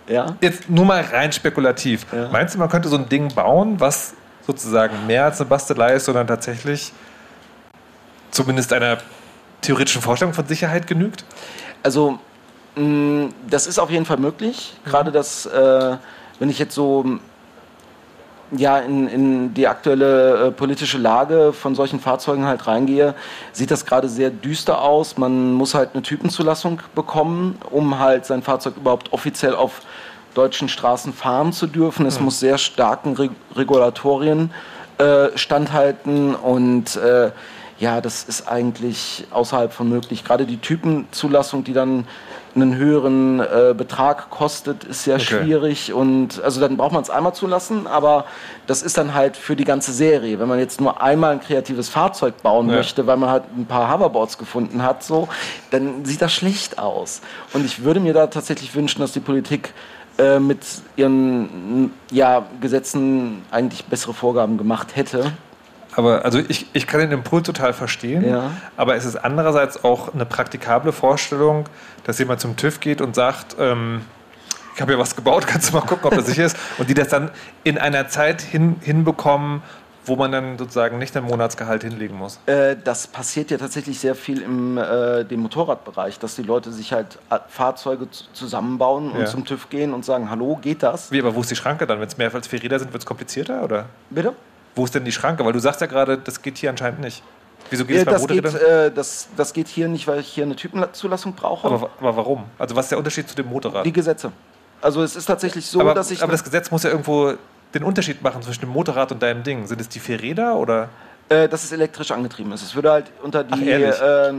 ja? jetzt nur mal rein spekulativ. Ja. Meinst du, man könnte so ein Ding bauen, was sozusagen mehr als eine Bastelei ist, sondern tatsächlich zumindest einer theoretischen Vorstellung von Sicherheit genügt? Also, mh, das ist auf jeden Fall möglich. Gerade das, äh, wenn ich jetzt so ja, in, in die aktuelle äh, politische Lage von solchen Fahrzeugen halt reingehe, sieht das gerade sehr düster aus. Man muss halt eine Typenzulassung bekommen, um halt sein Fahrzeug überhaupt offiziell auf deutschen Straßen fahren zu dürfen. Es mhm. muss sehr starken Re Regulatorien äh, standhalten und äh, ja, das ist eigentlich außerhalb von möglich. Gerade die Typenzulassung, die dann einen höheren äh, Betrag kostet, ist sehr okay. schwierig. Und also dann braucht man es einmal zulassen, aber das ist dann halt für die ganze Serie. Wenn man jetzt nur einmal ein kreatives Fahrzeug bauen ja. möchte, weil man halt ein paar Hoverboards gefunden hat, so, dann sieht das schlecht aus. Und ich würde mir da tatsächlich wünschen, dass die Politik äh, mit ihren ja, Gesetzen eigentlich bessere Vorgaben gemacht hätte. Aber also ich, ich kann den Impuls total verstehen, ja. aber es ist andererseits auch eine praktikable Vorstellung, dass jemand zum TÜV geht und sagt, ähm, ich habe ja was gebaut, kannst du mal gucken, ob das sicher ist. Und die das dann in einer Zeit hin, hinbekommen, wo man dann sozusagen nicht ein Monatsgehalt hinlegen muss? Äh, das passiert ja tatsächlich sehr viel im äh, dem Motorradbereich, dass die Leute sich halt äh, Fahrzeuge zusammenbauen und ja. zum TÜV gehen und sagen, hallo, geht das? Wie, aber wo ist die Schranke dann? Wenn es mehr als vier Räder sind, wird es komplizierter, oder? Bitte? Wo ist denn die Schranke? Weil du sagst ja gerade, das geht hier anscheinend nicht. Wieso geht es bei das geht, äh, das, das geht hier nicht, weil ich hier eine Typenzulassung brauche. Aber, aber, warum? Also was ist der Unterschied zu dem Motorrad? Die Gesetze. Also es ist tatsächlich so, aber, dass ich... Aber das Gesetz muss ja irgendwo den Unterschied machen zwischen dem Motorrad und deinem Ding. Sind es die vier Räder oder... Äh, dass es elektrisch angetrieben ist. Es würde halt unter die äh, äh,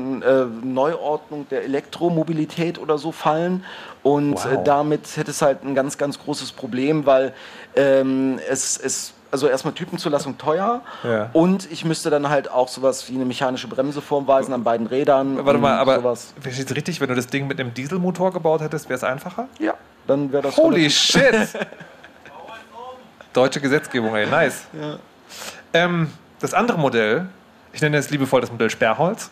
Neuordnung der Elektromobilität oder so fallen. Und äh, wow. damit hätte es halt ein ganz, ganz großes Problem, weil ähm, es, es also erstmal Typenzulassung teuer ja. und ich müsste dann halt auch sowas wie eine mechanische Bremse vorweisen an beiden Rädern. Warte mal, aber sowas. versteht richtig, wenn du das Ding mit einem Dieselmotor gebaut hättest, wäre es einfacher? Ja, dann wäre das. Holy shit! Deutsche Gesetzgebung, ey, nice. Ja. Ähm, das andere Modell, ich nenne es liebevoll das Modell Sperrholz.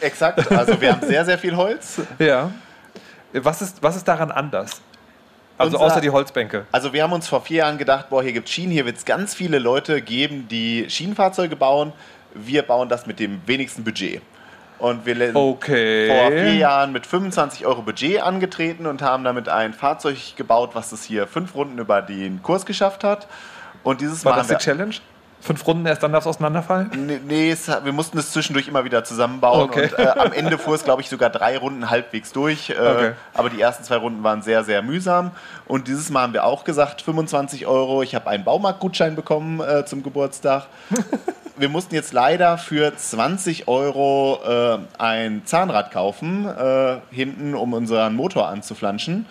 Exakt, also wir haben sehr, sehr viel Holz. Ja. Was ist, was ist daran anders? Also unser, außer die Holzbänke. Also wir haben uns vor vier Jahren gedacht, boah, hier gibt es Schienen, hier wird es ganz viele Leute geben, die Schienenfahrzeuge bauen. Wir bauen das mit dem wenigsten Budget. Und wir sind okay. vor vier Jahren mit 25 Euro Budget angetreten und haben damit ein Fahrzeug gebaut, was es hier fünf Runden über den Kurs geschafft hat. Und dieses War Mal das die Challenge? Fünf Runden erst dann darf es auseinanderfallen? Nee, nee es, wir mussten es zwischendurch immer wieder zusammenbauen. Okay. Und äh, am Ende fuhr es, glaube ich, sogar drei Runden halbwegs durch. Äh, okay. Aber die ersten zwei Runden waren sehr, sehr mühsam. Und dieses Mal haben wir auch gesagt, 25 Euro. Ich habe einen Baumarktgutschein bekommen äh, zum Geburtstag. wir mussten jetzt leider für 20 Euro äh, ein Zahnrad kaufen, äh, hinten, um unseren Motor anzuflanschen.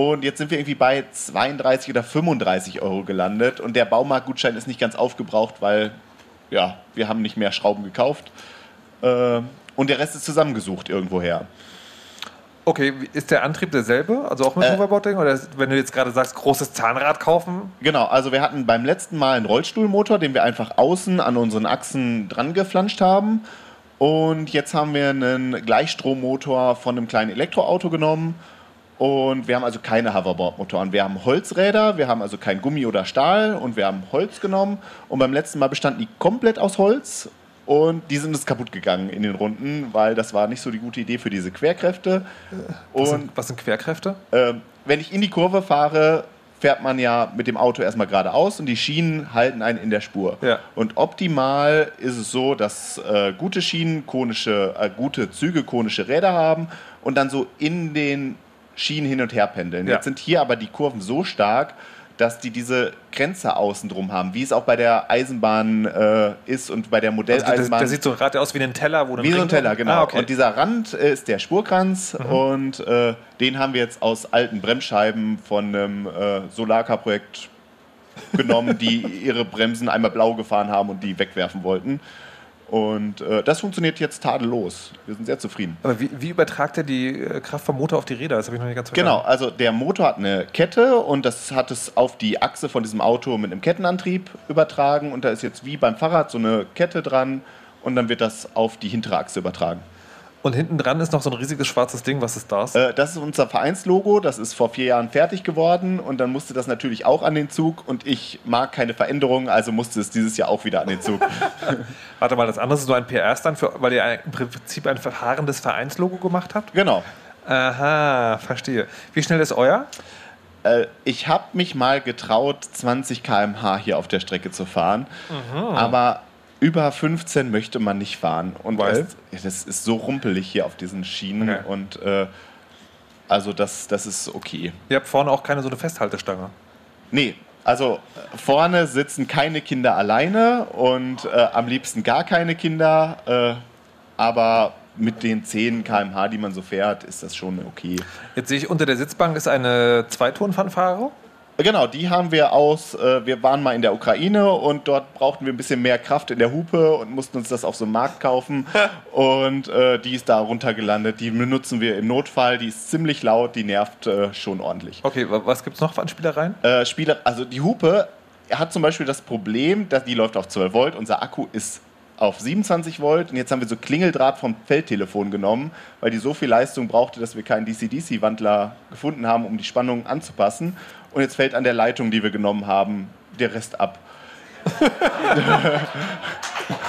Und jetzt sind wir irgendwie bei 32 oder 35 Euro gelandet. Und der Baumarktgutschein ist nicht ganz aufgebraucht, weil ja, wir haben nicht mehr Schrauben gekauft. Äh, und der Rest ist zusammengesucht irgendwoher. Okay, ist der Antrieb derselbe? Also auch mit äh, Hoverboarding? Oder wenn du jetzt gerade sagst, großes Zahnrad kaufen? Genau, also wir hatten beim letzten Mal einen Rollstuhlmotor, den wir einfach außen an unseren Achsen dran geflanscht haben. Und jetzt haben wir einen Gleichstrommotor von einem kleinen Elektroauto genommen und wir haben also keine Hoverboard-Motoren. Wir haben Holzräder, wir haben also kein Gummi oder Stahl und wir haben Holz genommen. Und beim letzten Mal bestanden die komplett aus Holz und die sind es kaputt gegangen in den Runden, weil das war nicht so die gute Idee für diese Querkräfte. Was, sind, was sind, Querkräfte? Äh, wenn ich in die Kurve fahre, fährt man ja mit dem Auto erstmal geradeaus und die Schienen halten einen in der Spur. Ja. Und optimal ist es so, dass äh, gute Schienen konische, äh, gute Züge konische Räder haben und dann so in den Schienen hin und her pendeln. Ja. Jetzt sind hier aber die Kurven so stark, dass die diese Grenze außen drum haben, wie es auch bei der Eisenbahn äh, ist und bei der Modelleisenbahn. Also der, der, sieht so gerade aus wie ein Teller, wo Wie so ein Teller, genau. Ah, okay. Und dieser Rand ist der Spurkranz mhm. und äh, den haben wir jetzt aus alten Bremsscheiben von einem äh, Solarcar-Projekt genommen, die ihre Bremsen einmal blau gefahren haben und die wegwerfen wollten. Und äh, das funktioniert jetzt tadellos. Wir sind sehr zufrieden. Aber wie, wie übertragt er die äh, Kraft vom Motor auf die Räder? Das habe ich noch nicht ganz verstanden. Genau, also der Motor hat eine Kette und das hat es auf die Achse von diesem Auto mit einem Kettenantrieb übertragen. Und da ist jetzt wie beim Fahrrad so eine Kette dran und dann wird das auf die hintere Achse übertragen. Und hinten dran ist noch so ein riesiges schwarzes Ding. Was ist das? Äh, das ist unser Vereinslogo. Das ist vor vier Jahren fertig geworden. Und dann musste das natürlich auch an den Zug. Und ich mag keine Veränderungen, also musste es dieses Jahr auch wieder an den Zug. Warte mal, das andere ist so ein PR-Stand, weil ihr im Prinzip ein verfahrendes Vereinslogo gemacht habt? Genau. Aha, verstehe. Wie schnell ist euer? Äh, ich habe mich mal getraut, 20 km/h hier auf der Strecke zu fahren. Mhm. Aber über 15 möchte man nicht fahren. Und das, das, ist so rumpelig hier auf diesen Schienen. Okay. Und äh, Also das, das ist okay. Ihr habt vorne auch keine so eine Festhaltestange. Nee, also vorne sitzen keine Kinder alleine und äh, am liebsten gar keine Kinder. Äh, aber mit den 10 km/h, die man so fährt, ist das schon okay. Jetzt sehe ich, unter der Sitzbank ist eine Zweitonfanfare. Genau, die haben wir aus, äh, wir waren mal in der Ukraine und dort brauchten wir ein bisschen mehr Kraft in der Hupe und mussten uns das auf so einem Markt kaufen und äh, die ist da runtergelandet. Die benutzen wir im Notfall, die ist ziemlich laut, die nervt äh, schon ordentlich. Okay, was gibt es noch an Spielereien? Äh, Spieler, also die Hupe hat zum Beispiel das Problem, dass die läuft auf 12 Volt, unser Akku ist auf 27 Volt und jetzt haben wir so Klingeldraht vom Feldtelefon genommen, weil die so viel Leistung brauchte, dass wir keinen DC-DC-Wandler gefunden haben, um die Spannung anzupassen. Und jetzt fällt an der Leitung, die wir genommen haben, der Rest ab.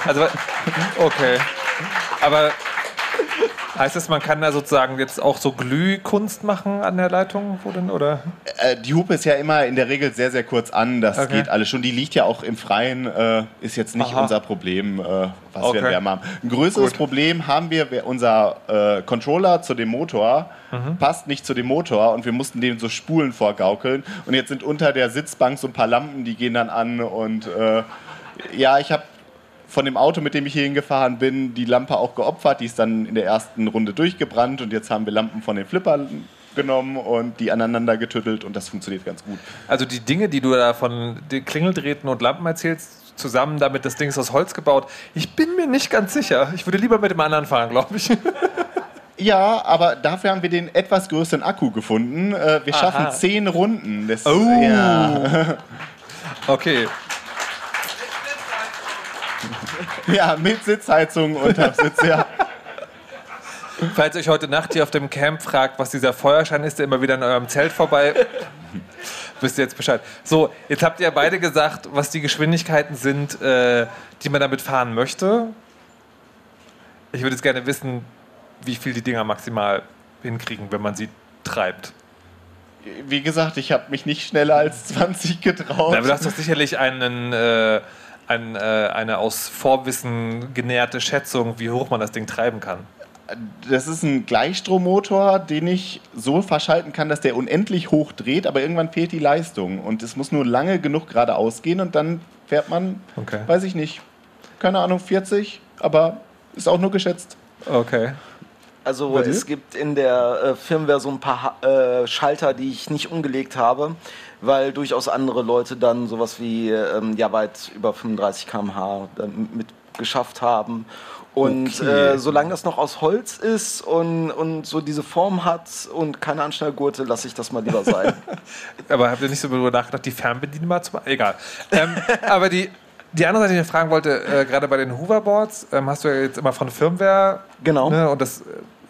also, okay. Aber Heißt das, man kann da sozusagen jetzt auch so Glühkunst machen an der Leitung? Wo denn, oder? Äh, die Hupe ist ja immer in der Regel sehr, sehr kurz an. Das okay. geht alles schon. Die liegt ja auch im Freien. Äh, ist jetzt nicht Aha. unser Problem, äh, was okay. wir wärmer haben. Ein größeres Gut. Problem haben wir, unser äh, Controller zu dem Motor mhm. passt nicht zu dem Motor und wir mussten dem so Spulen vorgaukeln. Und jetzt sind unter der Sitzbank so ein paar Lampen, die gehen dann an und äh, ja, ich habe von dem Auto, mit dem ich hierhin gefahren bin, die Lampe auch geopfert. Die ist dann in der ersten Runde durchgebrannt und jetzt haben wir Lampen von den Flippern genommen und die aneinander getüttelt und das funktioniert ganz gut. Also die Dinge, die du da von den Klingeldrähten und Lampen erzählst, zusammen damit, das Ding ist aus Holz gebaut, ich bin mir nicht ganz sicher. Ich würde lieber mit dem anderen fahren, glaube ich. Ja, aber dafür haben wir den etwas größeren Akku gefunden. Äh, wir schaffen Aha. zehn Runden. Das, oh. Ja. Okay. Ja, mit Sitzheizung unterm Sitz, ja. Falls euch heute Nacht hier auf dem Camp fragt, was dieser Feuerschein ist, der immer wieder in eurem Zelt vorbei, wisst ihr jetzt Bescheid. So, jetzt habt ihr beide gesagt, was die Geschwindigkeiten sind, äh, die man damit fahren möchte. Ich würde jetzt gerne wissen, wie viel die Dinger maximal hinkriegen, wenn man sie treibt. Wie gesagt, ich habe mich nicht schneller als 20 getraut. Aber du hast doch sicherlich einen... Äh, ein, äh, eine aus Vorwissen genährte Schätzung, wie hoch man das Ding treiben kann? Das ist ein Gleichstrommotor, den ich so verschalten kann, dass der unendlich hoch dreht, aber irgendwann fehlt die Leistung. Und es muss nur lange genug geradeaus gehen und dann fährt man, okay. weiß ich nicht, keine Ahnung, 40, aber ist auch nur geschätzt. Okay. Also es gibt in der äh, Firmware so ein paar äh, Schalter, die ich nicht umgelegt habe, weil durchaus andere Leute dann sowas wie ähm, ja weit über 35 km/h mit geschafft haben. Und okay. äh, solange das noch aus Holz ist und, und so diese Form hat und keine Anschnallgurte, lasse ich das mal lieber sein. aber habt ihr nicht so darüber nachgedacht, die Fernbedienung mal zu machen? Egal. Ähm, aber die, die andere Sache, die ich fragen wollte, äh, gerade bei den Hoverboards, ähm, hast du ja jetzt immer von Firmware. Genau. Ne, und das,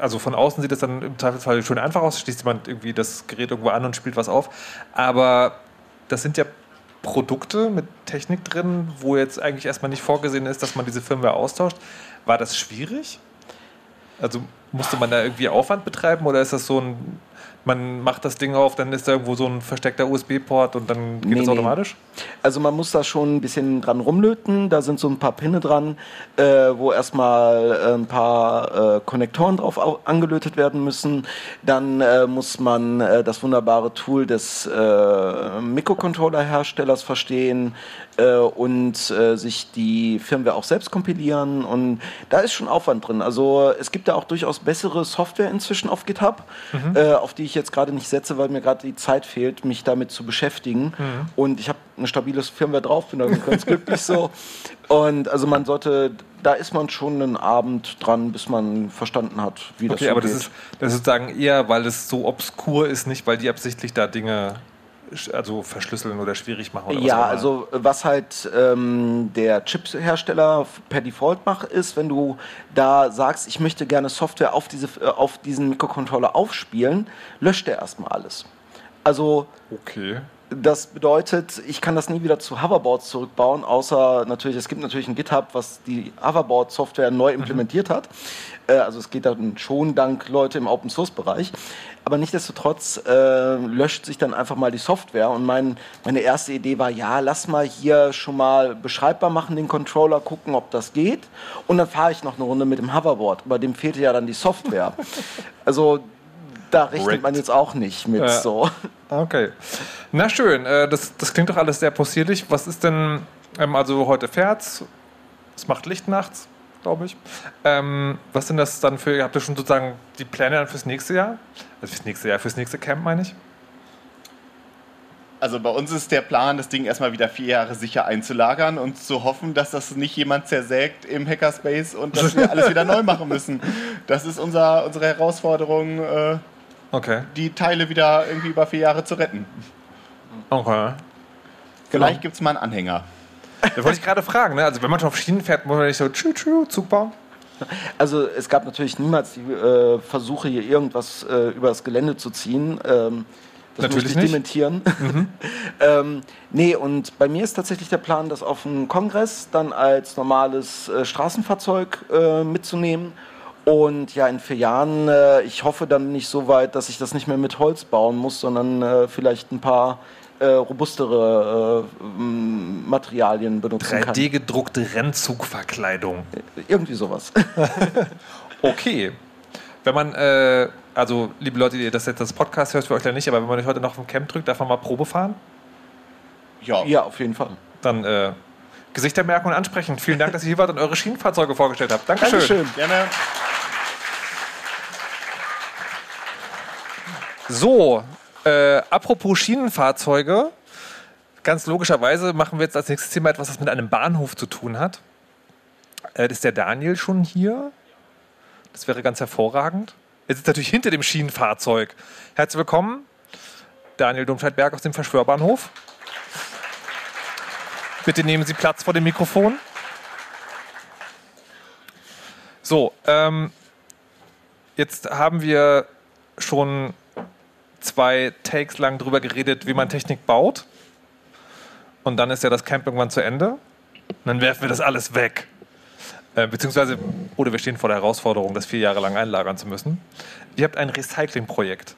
also von außen sieht es dann im Zweifelsfall schön einfach aus, schließt jemand irgendwie das Gerät irgendwo an und spielt was auf. Aber das sind ja Produkte mit Technik drin, wo jetzt eigentlich erstmal nicht vorgesehen ist, dass man diese Firmware austauscht. War das schwierig? Also musste man da irgendwie Aufwand betreiben oder ist das so ein man macht das Ding auf, dann ist da irgendwo so ein versteckter USB-Port und dann geht es nee, automatisch? Nee. Also man muss da schon ein bisschen dran rumlöten. Da sind so ein paar Pinne dran, äh, wo erstmal äh, ein paar äh, Konnektoren drauf angelötet werden müssen. Dann äh, muss man äh, das wunderbare Tool des äh, Mikrocontroller-Herstellers verstehen und sich die Firmware auch selbst kompilieren. Und da ist schon Aufwand drin. Also es gibt da auch durchaus bessere Software inzwischen auf GitHub, mhm. auf die ich ich jetzt gerade nicht setze, weil mir gerade die Zeit fehlt, mich damit zu beschäftigen. Mhm. Und ich habe ein stabiles Firmware drauf, bin damit ganz glücklich so. Und also man sollte, da ist man schon einen Abend dran, bis man verstanden hat, wie das okay, so aber geht. Das ist, das ist sozusagen eher, weil es so obskur ist, nicht weil die absichtlich da Dinge also verschlüsseln oder schwierig machen? Oder ja, also was halt ähm, der Chipshersteller per Default macht, ist, wenn du da sagst, ich möchte gerne Software auf, diese, äh, auf diesen Mikrocontroller aufspielen, löscht er erstmal alles. Also okay. Das bedeutet, ich kann das nie wieder zu Hoverboards zurückbauen, außer natürlich, es gibt natürlich ein GitHub, was die Hoverboard-Software neu mhm. implementiert mhm. hat. Äh, also es geht dann schon dank Leute im Open-Source-Bereich. Aber nichtsdestotrotz äh, löscht sich dann einfach mal die Software. Und mein, meine erste Idee war, ja, lass mal hier schon mal beschreibbar machen, den Controller, gucken, ob das geht. Und dann fahre ich noch eine Runde mit dem Hoverboard. Aber dem fehlte ja dann die Software. Also da rechnet Rigged. man jetzt auch nicht mit. Ja. So. Okay. Na schön, äh, das, das klingt doch alles sehr possierlich. Was ist denn, ähm, also heute fährt's, es macht Licht nachts, glaube ich. Ähm, was sind das dann für, habt ihr schon sozusagen die Pläne dann fürs nächste Jahr? Also fürs nächste Jahr, fürs nächste Camp meine ich? Also bei uns ist der Plan, das Ding erstmal wieder vier Jahre sicher einzulagern und zu hoffen, dass das nicht jemand zersägt im Hackerspace und dass wir alles wieder neu machen müssen. Das ist unser, unsere Herausforderung, äh, okay. die Teile wieder irgendwie über vier Jahre zu retten. Okay. Vielleicht genau. gibt es mal einen Anhänger. Da wollte ich gerade fragen, ne? also wenn man schon auf Schienen fährt, muss man nicht so tschu tschu Zug bauen? Also es gab natürlich niemals die äh, Versuche, hier irgendwas äh, über das Gelände zu ziehen. Ähm, das Natürlich muss ich dementieren. Mhm. ähm, nee, und bei mir ist tatsächlich der Plan, das auf dem Kongress dann als normales äh, Straßenfahrzeug äh, mitzunehmen. Und ja, in vier Jahren, äh, ich hoffe dann nicht so weit, dass ich das nicht mehr mit Holz bauen muss, sondern äh, vielleicht ein paar äh, robustere äh, Materialien benutzen 3D kann. 3D gedruckte Rennzugverkleidung. Irgendwie sowas. okay. Wenn man also liebe Leute, die das jetzt als Podcast hört, für euch ja nicht, aber wenn man euch heute noch vom Camp drückt, darf man mal Probe fahren? Ja. Ja, auf jeden Fall. Dann äh, Gesichter merken und ansprechen. Vielen Dank, dass ihr hier wart und eure Schienenfahrzeuge vorgestellt habt. Dankeschön. Dankeschön. Gerne. So, äh, apropos Schienenfahrzeuge. Ganz logischerweise machen wir jetzt als nächstes Thema etwas, was mit einem Bahnhof zu tun hat. Äh, ist der Daniel schon hier? Das wäre ganz hervorragend. Er sitzt natürlich hinter dem Schienenfahrzeug. Herzlich willkommen, Daniel Domscheidberg aus dem Verschwörbahnhof. Bitte nehmen Sie Platz vor dem Mikrofon. So, ähm, jetzt haben wir schon zwei Takes lang darüber geredet, wie man Technik baut. Und dann ist ja das Camp irgendwann zu Ende. Und dann werfen wir das alles weg. Äh, beziehungsweise, oder wir stehen vor der Herausforderung, das vier Jahre lang einlagern zu müssen. Ihr habt ein Recycling-Projekt.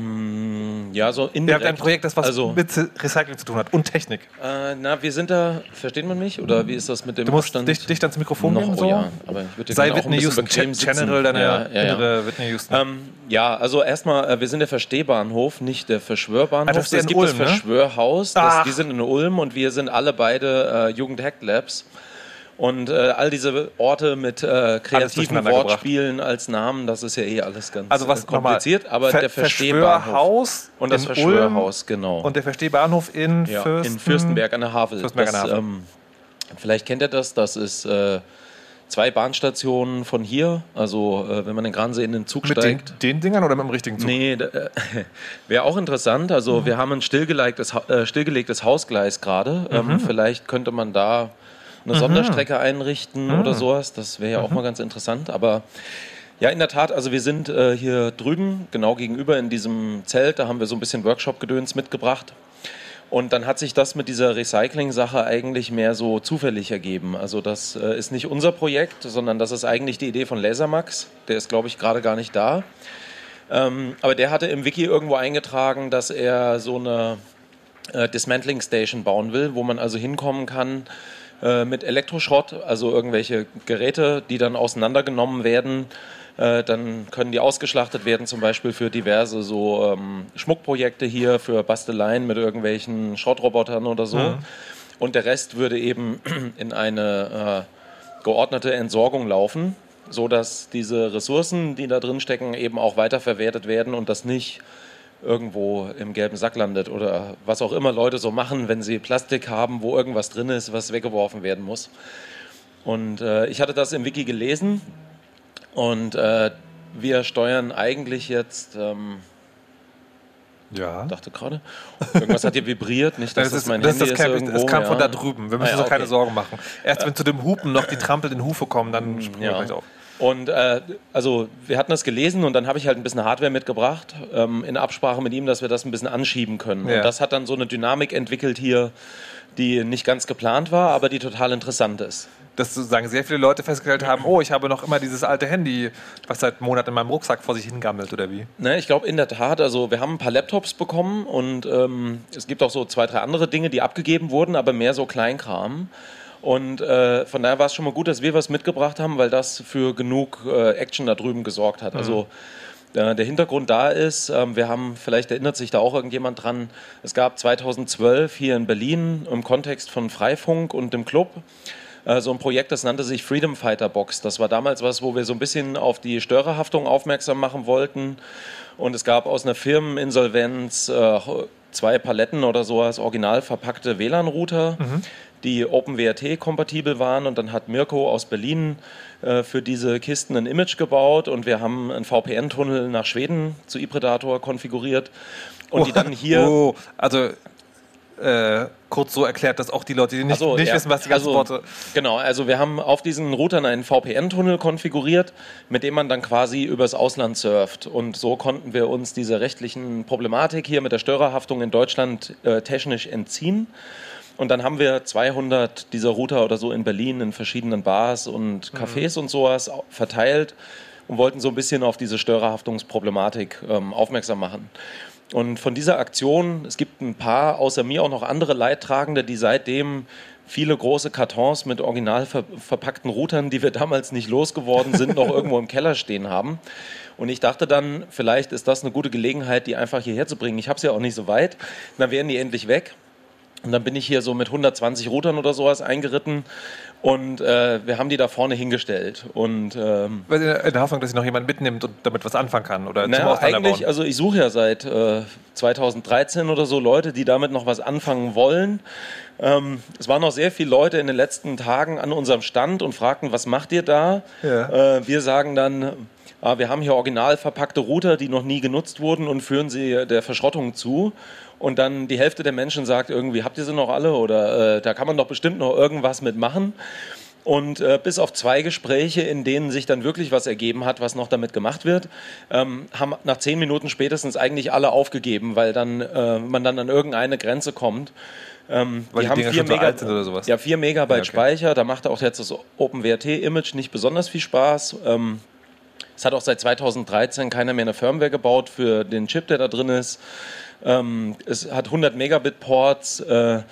Mm, ja, so indirekt. Ihr habt ein Projekt, das was also, mit Recycling zu tun hat und Technik. Äh, na, wir sind da, versteht man mich? Oder wie ist das mit dem Du musst Abstand? dich, dich ans Mikrofon Noch, nehmen, so. Oh ja, aber ich würde Sei Whitney Houston, General deine ja, ja, ja. Whitney Houston. Ähm, ja, also erstmal, äh, wir sind der Verstehbahnhof, nicht der Verschwörbahnhof. Ah, das es gibt Ulm, das ne? Verschwörhaus, das, die sind in Ulm und wir sind alle beide äh, Jugend Hack Labs. Und äh, all diese Orte mit äh, kreativen Wortspielen gebracht. als Namen, das ist ja eh alles ganz also was, kompliziert. aber Ver der Verstehbahnhof und das Verschwörhaus, genau. Und der Verstehbahnhof in, ja, Fürsten in Fürstenberg an der Havel. Fürstenberg das, an der Havel. Ähm, vielleicht kennt ihr das, das ist äh, zwei Bahnstationen von hier. Also äh, wenn man in Gransee in den Zug mit steigt. Den, den Dingern oder mit dem richtigen Zug? Nee, äh, wäre auch interessant. Also mhm. wir haben ein stillgelegtes, äh, stillgelegtes Hausgleis gerade. Ähm, mhm. vielleicht könnte man da eine mhm. Sonderstrecke einrichten mhm. oder sowas. Das wäre ja auch mhm. mal ganz interessant. Aber ja, in der Tat, also wir sind äh, hier drüben, genau gegenüber in diesem Zelt, da haben wir so ein bisschen Workshop-Gedöns mitgebracht. Und dann hat sich das mit dieser Recycling-Sache eigentlich mehr so zufällig ergeben. Also das äh, ist nicht unser Projekt, sondern das ist eigentlich die Idee von Lasermax. Der ist, glaube ich, gerade gar nicht da. Ähm, aber der hatte im Wiki irgendwo eingetragen, dass er so eine äh, Dismantling Station bauen will, wo man also hinkommen kann, äh, mit Elektroschrott, also irgendwelche Geräte, die dann auseinandergenommen werden. Äh, dann können die ausgeschlachtet werden, zum Beispiel für diverse so ähm, Schmuckprojekte hier, für Basteleien mit irgendwelchen Schrottrobotern oder so. Mhm. Und der Rest würde eben in eine äh, geordnete Entsorgung laufen, sodass diese Ressourcen, die da drin stecken, eben auch weiterverwertet werden und das nicht irgendwo im gelben Sack landet oder was auch immer Leute so machen, wenn sie Plastik haben, wo irgendwas drin ist, was weggeworfen werden muss. Und äh, ich hatte das im Wiki gelesen und äh, wir steuern eigentlich jetzt. Ähm, ja. Dachte gerade. Irgendwas hat hier vibriert, nicht, dass das, ist, mein das Handy ist. Das ist irgendwo, es kam ja. von da drüben. Wir müssen ah, ja, uns okay. keine Sorgen machen. Erst wenn zu dem Hupen noch die trampelnden Hufe kommen, dann springen ja. wir gleich auf. Und äh, also wir hatten das gelesen und dann habe ich halt ein bisschen Hardware mitgebracht, ähm, in Absprache mit ihm, dass wir das ein bisschen anschieben können. Ja. Und das hat dann so eine Dynamik entwickelt hier, die nicht ganz geplant war, aber die total interessant ist. Dass sozusagen sehr viele Leute festgestellt haben, oh, ich habe noch immer dieses alte Handy, was seit Monaten in meinem Rucksack vor sich hingammelt, oder wie? Ne, ich glaube in der Tat, also wir haben ein paar Laptops bekommen und ähm, es gibt auch so zwei, drei andere Dinge, die abgegeben wurden, aber mehr so Kleinkram. Und äh, von daher war es schon mal gut, dass wir was mitgebracht haben, weil das für genug äh, Action da drüben gesorgt hat. Also, mhm. Also Äh, der Hintergrund da ist, ähm, wir haben, vielleicht erinnert sich da auch irgendjemand dran, es gab 2012 hier in Berlin im Kontext von Freifunk und dem Club äh, so ein Projekt, das nannte sich Freedom Fighter Box. Das war damals was, wo wir so ein bisschen auf die Störerhaftung aufmerksam machen wollten. Und es gab aus einer Firmeninsolvenz äh, zwei Paletten oder so als original verpackte WLAN-Router, mhm. Die OpenWRT-kompatibel waren. Und dann hat Mirko aus Berlin äh, für diese Kisten ein Image gebaut und wir haben einen VPN-Tunnel nach Schweden zu iPredator konfiguriert. Und oh, die dann hier. Oh, also äh, kurz so erklärt, dass auch die Leute, die nicht, so, nicht ja. wissen, was die ganzen also, Worte. Genau, also wir haben auf diesen Routern einen VPN-Tunnel konfiguriert, mit dem man dann quasi übers Ausland surft. Und so konnten wir uns dieser rechtlichen Problematik hier mit der Störerhaftung in Deutschland äh, technisch entziehen. Und dann haben wir 200 dieser Router oder so in Berlin in verschiedenen Bars und Cafés mhm. und sowas verteilt und wollten so ein bisschen auf diese Störerhaftungsproblematik ähm, aufmerksam machen. Und von dieser Aktion, es gibt ein paar, außer mir auch noch andere Leidtragende, die seitdem viele große Kartons mit original ver verpackten Routern, die wir damals nicht losgeworden sind, noch irgendwo im Keller stehen haben. Und ich dachte dann, vielleicht ist das eine gute Gelegenheit, die einfach hierher zu bringen. Ich habe sie ja auch nicht so weit. Dann wären die endlich weg. Und dann bin ich hier so mit 120 Routern oder sowas eingeritten und äh, wir haben die da vorne hingestellt. Und, ähm, in der Hoffnung, dass sich noch jemand mitnimmt und damit was anfangen kann oder naja, zum eigentlich, also ich suche ja seit äh, 2013 oder so Leute, die damit noch was anfangen wollen. Ähm, es waren noch sehr viele Leute in den letzten Tagen an unserem Stand und fragten, was macht ihr da? Ja. Äh, wir sagen dann, ah, wir haben hier original verpackte Router, die noch nie genutzt wurden und führen sie der Verschrottung zu und dann die Hälfte der Menschen sagt irgendwie, habt ihr sie noch alle oder äh, da kann man doch bestimmt noch irgendwas mitmachen. Und äh, bis auf zwei Gespräche, in denen sich dann wirklich was ergeben hat, was noch damit gemacht wird, ähm, haben nach zehn Minuten spätestens eigentlich alle aufgegeben, weil dann äh, man dann an irgendeine Grenze kommt. Ähm, weil die, die haben vier, Mega so ja, vier Megabyte ja, okay. Speicher, da macht auch jetzt das OpenWrt-Image nicht besonders viel Spaß. Ähm, es hat auch seit 2013 keiner mehr eine Firmware gebaut für den Chip, der da drin ist. Ähm, es hat 100 Megabit Ports. Äh,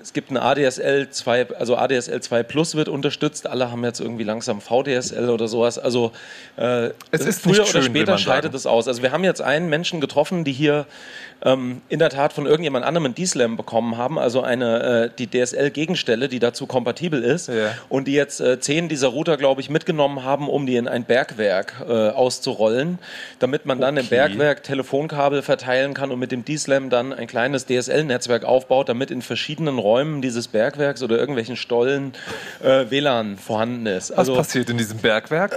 es gibt ein ADSL 2, also ADSL 2 Plus wird unterstützt. Alle haben jetzt irgendwie langsam VDSL oder sowas. Also äh, es ist früher schön, oder später scheidet es aus. Also wir haben jetzt einen Menschen getroffen, die hier ähm, in der Tat von irgendjemand anderem ein D-Slam bekommen haben, also eine äh, die DSL-Gegenstelle, die dazu kompatibel ist ja. und die jetzt äh, zehn dieser Router, glaube ich, mitgenommen haben, um die in ein Bergwerk äh, auszurollen, damit man dann okay. im Bergwerk Telefonkabel verteilen kann und mit dem D-Slam dann ein kleines DSL-Netzwerk aufbaut, damit in verschiedenen Räumen dieses Bergwerks oder irgendwelchen Stollen äh, WLAN vorhanden ist. Also, Was passiert in diesem Bergwerk?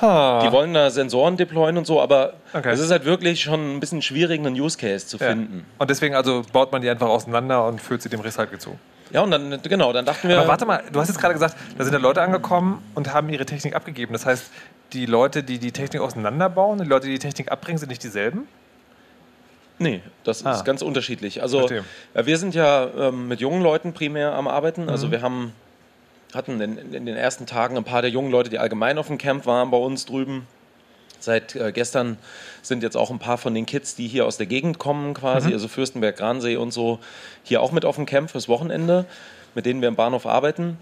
die wollen da Sensoren deployen und so, aber okay. es ist halt wirklich schon ein bisschen schwierig, einen Use Case zu finden. Und deswegen also baut man die einfach auseinander und füllt sie dem Recycle zu. Ja, und dann, genau, dann dachten wir. Aber warte mal, du hast jetzt gerade gesagt, da sind ja Leute angekommen und haben ihre Technik abgegeben. Das heißt, die Leute, die die Technik auseinanderbauen, die Leute, die die Technik abbringen, sind nicht dieselben? Nee, das ah. ist ganz unterschiedlich. Also Verstehe. Äh, wir sind ja ähm, mit jungen Leuten primär am Arbeiten. Also mhm. wir haben, hatten in, in, den ersten Tagen ein paar der jungen Leute, die allgemein auf dem Camp waren, bei uns drüben. Seit äh, gestern sind jetzt auch ein paar von den Kids, die hier aus der Gegend kommen, quasi, mhm. also Fürstenberg, Gransee und so, hier auch mit auf dem Camp fürs Wochenende, mit denen wir im Bahnhof arbeiten.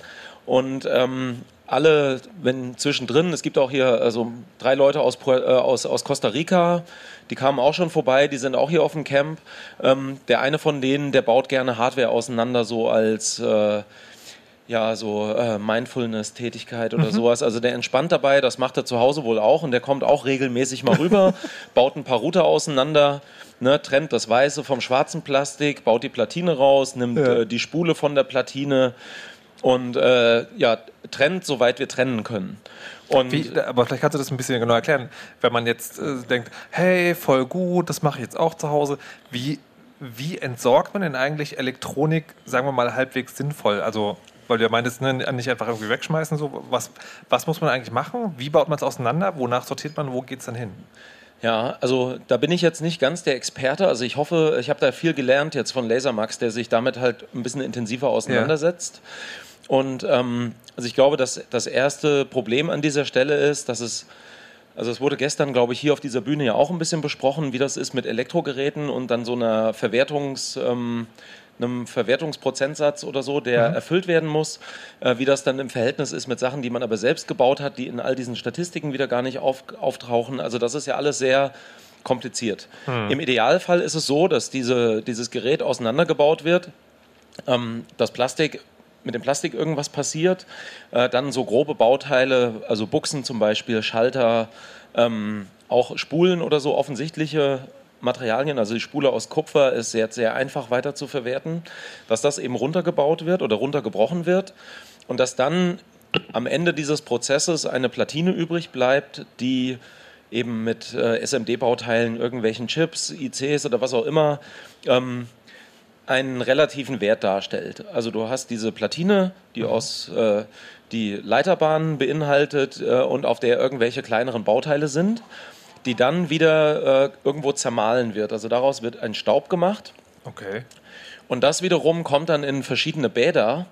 Und ähm, alle, wenn zwischendrin, es gibt auch hier also drei Leute aus, äh, aus, aus Costa Rica, die kamen auch schon vorbei, die sind auch hier auf dem Camp. Ähm, der eine von denen, der baut gerne Hardware auseinander, so als äh, ja, so äh, Mindfulness-Tätigkeit oder mhm. sowas. Also der entspannt dabei, das macht er zu Hause wohl auch und der kommt auch regelmäßig mal rüber, baut ein paar Router auseinander, ne, trennt das Weiße vom schwarzen Plastik, baut die Platine raus, nimmt ja. äh, die Spule von der Platine und äh, ja, trennt, soweit wir trennen können. Und Wie, aber vielleicht kannst du das ein bisschen genau erklären. Wenn man jetzt äh, denkt, hey, voll gut, das mache ich jetzt auch zu Hause. Wie, wie entsorgt man denn eigentlich Elektronik, sagen wir mal, halbwegs sinnvoll? Also weil du ja meintest, ne, nicht einfach irgendwie wegschmeißen. So. Was, was muss man eigentlich machen? Wie baut man es auseinander? Wonach sortiert man? Wo geht es dann hin? Ja, also da bin ich jetzt nicht ganz der Experte. Also ich hoffe, ich habe da viel gelernt jetzt von Lasermax, der sich damit halt ein bisschen intensiver auseinandersetzt. Ja. Und ähm, also ich glaube, dass das erste Problem an dieser Stelle ist, dass es Also es wurde gestern, glaube ich, hier auf dieser Bühne ja auch ein bisschen besprochen, wie das ist mit Elektrogeräten und dann so einer Verwertungs... Ähm, einem Verwertungsprozentsatz oder so, der mhm. erfüllt werden muss, äh, wie das dann im Verhältnis ist mit Sachen, die man aber selbst gebaut hat, die in all diesen Statistiken wieder gar nicht auf, auftauchen. Also das ist ja alles sehr kompliziert. Mhm. Im Idealfall ist es so, dass diese, dieses Gerät auseinandergebaut wird, ähm, das Plastik mit dem Plastik irgendwas passiert, äh, dann so grobe Bauteile, also Buchsen zum Beispiel, Schalter, ähm, auch Spulen oder so offensichtliche Materialien, also die Spule aus Kupfer ist sehr, sehr einfach weiter zu verwerten, dass das eben runtergebaut wird oder runtergebrochen wird. Und dass dann am Ende dieses Prozesses eine Platine übrig bleibt, die eben mit äh, SMD-Bauteilen, irgendwelchen Chips, ICs oder was auch immer ähm, einen relativen Wert darstellt. Also du hast diese Platine, die mhm. aus äh, die Leiterbahnen beinhaltet äh, und auf der irgendwelche kleineren Bauteile sind die dann wieder äh, irgendwo zermahlen wird. Also daraus wird ein Staub gemacht. Okay. Und das wiederum kommt dann in verschiedene Bäder,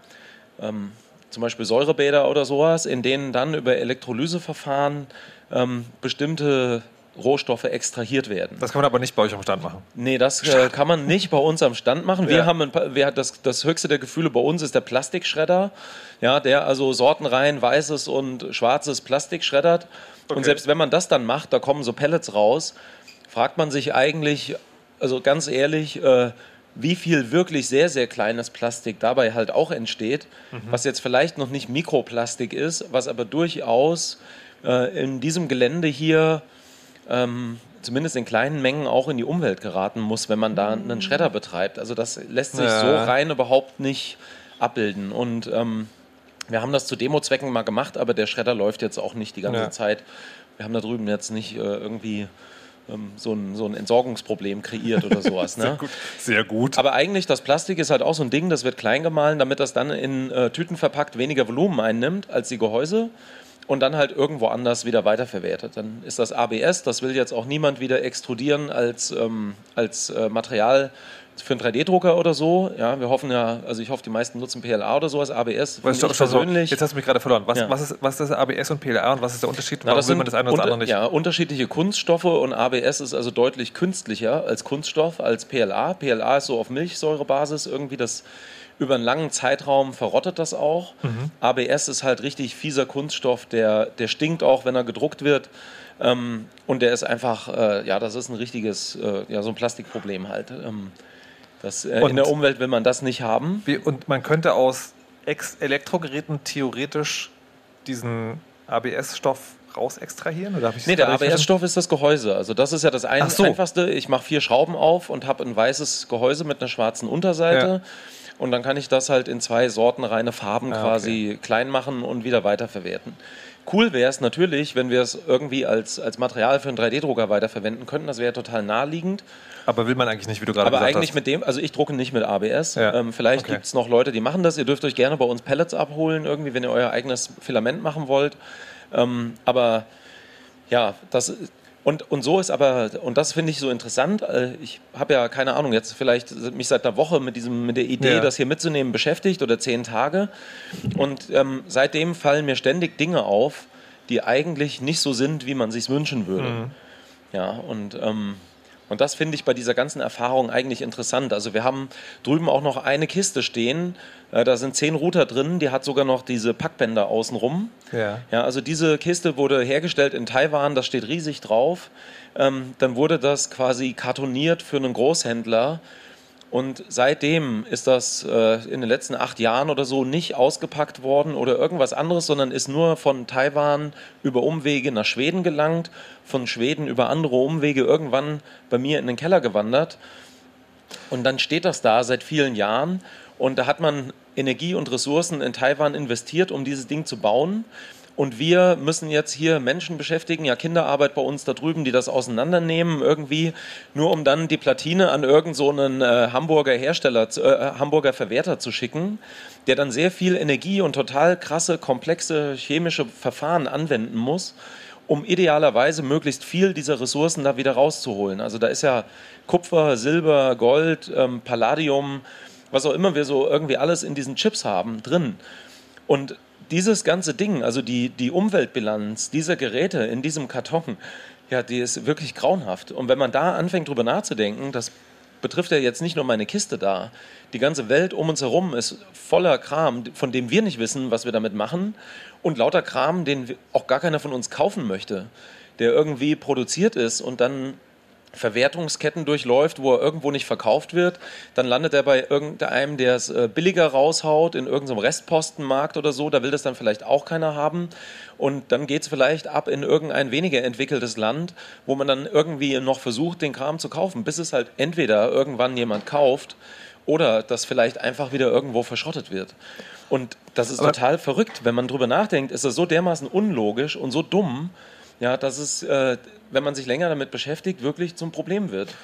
ähm, zum Beispiel Säurebäder oder sowas, in denen dann über Elektrolyseverfahren ähm, bestimmte Rohstoffe extrahiert werden. Das kann man aber nicht bei euch am Stand machen. Nee, das äh, kann man nicht bei uns am Stand machen. Wir ja. haben ein wir, das, das höchste der Gefühle bei uns ist der Plastikschredder, ja, der also sortenrein weißes und schwarzes Plastik schreddert. Okay. Und selbst wenn man das dann macht, da kommen so Pellets raus, fragt man sich eigentlich, also ganz ehrlich, äh, wie viel wirklich sehr, sehr kleines Plastik dabei halt auch entsteht, mhm. was jetzt vielleicht noch nicht Mikroplastik ist, was aber durchaus äh, in diesem Gelände hier ähm, zumindest in kleinen Mengen auch in die Umwelt geraten muss, wenn man da einen Schredder betreibt. Also das lässt sich ja. so rein überhaupt nicht abbilden. Und ähm, wir haben das zu Demo-Zwecken mal gemacht, aber der Schredder läuft jetzt auch nicht die ganze ja. Zeit. Wir haben da drüben jetzt nicht äh, irgendwie ähm, so, ein, so ein Entsorgungsproblem kreiert oder sowas. Ne? Sehr, gut. Sehr gut. Aber eigentlich, das Plastik ist halt auch so ein Ding, das wird klein gemahlen, damit das dann in äh, Tüten verpackt weniger Volumen einnimmt als die Gehäuse und dann halt irgendwo anders wieder weiterverwertet. Dann ist das ABS, das will jetzt auch niemand wieder extrudieren als, ähm, als äh, Material für einen 3D-Drucker oder so. Ja, wir hoffen ja, also ich hoffe, die meisten nutzen PLA oder sowas, ABS. Weißt du, persönlich. Jetzt hast du mich gerade verloren. Was, ja. was, ist, was ist ABS und PLA und was ist der Unterschied? Warum will man das eine oder das andere nicht? Ja, unterschiedliche Kunststoffe und ABS ist also deutlich künstlicher als Kunststoff, als PLA. PLA ist so auf Milchsäurebasis irgendwie das über einen langen Zeitraum verrottet das auch. Mhm. ABS ist halt richtig fieser Kunststoff, der, der stinkt auch, wenn er gedruckt wird. Ähm, und der ist einfach, äh, ja, das ist ein richtiges, äh, ja, so ein Plastikproblem halt. Ähm, das, äh, in der Umwelt will man das nicht haben. Wie, und man könnte aus Ex Elektrogeräten theoretisch diesen ABS-Stoff raus extrahieren? Oder nee, der ABS-Stoff ist das Gehäuse. Also das ist ja das ein so. Einfachste. Ich mache vier Schrauben auf und habe ein weißes Gehäuse mit einer schwarzen Unterseite. Ja. Und dann kann ich das halt in zwei Sorten reine Farben ah, quasi okay. klein machen und wieder weiterverwerten. Cool wäre es natürlich, wenn wir es irgendwie als, als Material für einen 3D-Drucker weiterverwenden könnten. Das wäre total naheliegend. Aber will man eigentlich nicht, wie du gerade gesagt hast. Aber eigentlich mit dem, also ich drucke nicht mit ABS. Ja. Ähm, vielleicht okay. gibt es noch Leute, die machen das. Ihr dürft euch gerne bei uns Pellets abholen, irgendwie, wenn ihr euer eigenes Filament machen wollt. Ähm, aber ja, das, und, und so ist aber, und das finde ich so interessant, äh, ich habe ja keine Ahnung, jetzt vielleicht mich seit einer Woche mit, diesem, mit der Idee, ja. das hier mitzunehmen, beschäftigt oder zehn Tage. Und ähm, seitdem fallen mir ständig Dinge auf, die eigentlich nicht so sind, wie man sich wünschen würde. Mhm. Ja, und ähm, und das finde ich bei dieser ganzen Erfahrung eigentlich interessant. Also wir haben drüben auch noch eine Kiste stehen, da sind zehn Router drin, die hat sogar noch diese Packbänder außenrum. Ja. ja also diese Kiste wurde hergestellt in Taiwan, das steht riesig drauf. Ähm, dann wurde das quasi kartoniert für einen Großhändler und seitdem ist das äh, in den letzten acht Jahren oder so nicht ausgepackt worden oder irgendwas anderes, sondern ist nur von Taiwan über Umwege nach Schweden gelangt, von Schweden über andere Umwege irgendwann bei mir in den Keller gewandert. Und dann steht das da seit vielen Jahren und da hat man Energie und Ressourcen in Taiwan investiert, um dieses Ding zu bauen. Und wir müssen jetzt hier Menschen beschäftigen, ja Kinderarbeit bei uns da drüben, die das auseinandernehmen irgendwie, nur um dann die Platine an irgendeinen so äh, Hamburger Hersteller, äh, Hamburger Verwerter zu schicken, der dann sehr viel Energie und total krasse, komplexe chemische Verfahren anwenden muss, um idealerweise möglichst viel dieser Ressourcen da wieder rauszuholen. Also da ist ja Kupfer, Silber, Gold, ähm, Palladium, was auch immer wir so irgendwie alles in diesen Chips haben drin. Und dieses ganze Ding, also die, die Umweltbilanz dieser Geräte in diesem Karton, ja, die ist wirklich grauenhaft. Und wenn man da anfängt, drüber nachzudenken, das betrifft ja jetzt nicht nur meine Kiste da. Die ganze Welt um uns herum ist voller Kram, von dem wir nicht wissen, was wir damit machen. Und lauter Kram, den auch gar keiner von uns kaufen möchte, der irgendwie produziert ist und dann Verwertungsketten durchläuft, wo er irgendwo nicht verkauft wird, dann landet er bei irgendeinem, der es äh, billiger raushaut, in irgendeinem Restpostenmarkt oder so, da will das dann vielleicht auch keiner haben. Und dann geht es vielleicht ab in irgendein weniger entwickeltes Land, wo man dann irgendwie noch versucht, den Kram zu kaufen, bis es halt entweder irgendwann jemand kauft oder das vielleicht einfach wieder irgendwo verschrottet wird. Und das ist Aber total verrückt. Wenn man drüber nachdenkt, ist das so dermaßen unlogisch und so dumm, ja, dass es, äh, wenn man sich länger damit beschäftigt, wirklich zum Problem wird.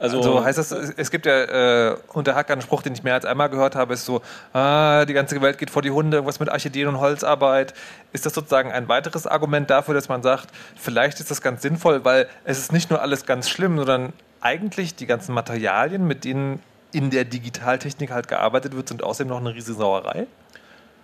Also, also heißt das, es gibt ja äh, unter Hack einen Spruch, den ich mehr als einmal gehört habe, ist so, ah, die ganze Welt geht vor die Hunde, irgendwas mit Archideen und Holzarbeit. Ist das sozusagen ein weiteres Argument dafür, dass man sagt, vielleicht ist das ganz sinnvoll, weil es ist nicht nur alles ganz schlimm, sondern eigentlich die ganzen Materialien, mit denen in der Digitaltechnik halt gearbeitet wird, sind außerdem noch eine riesige Sauerei?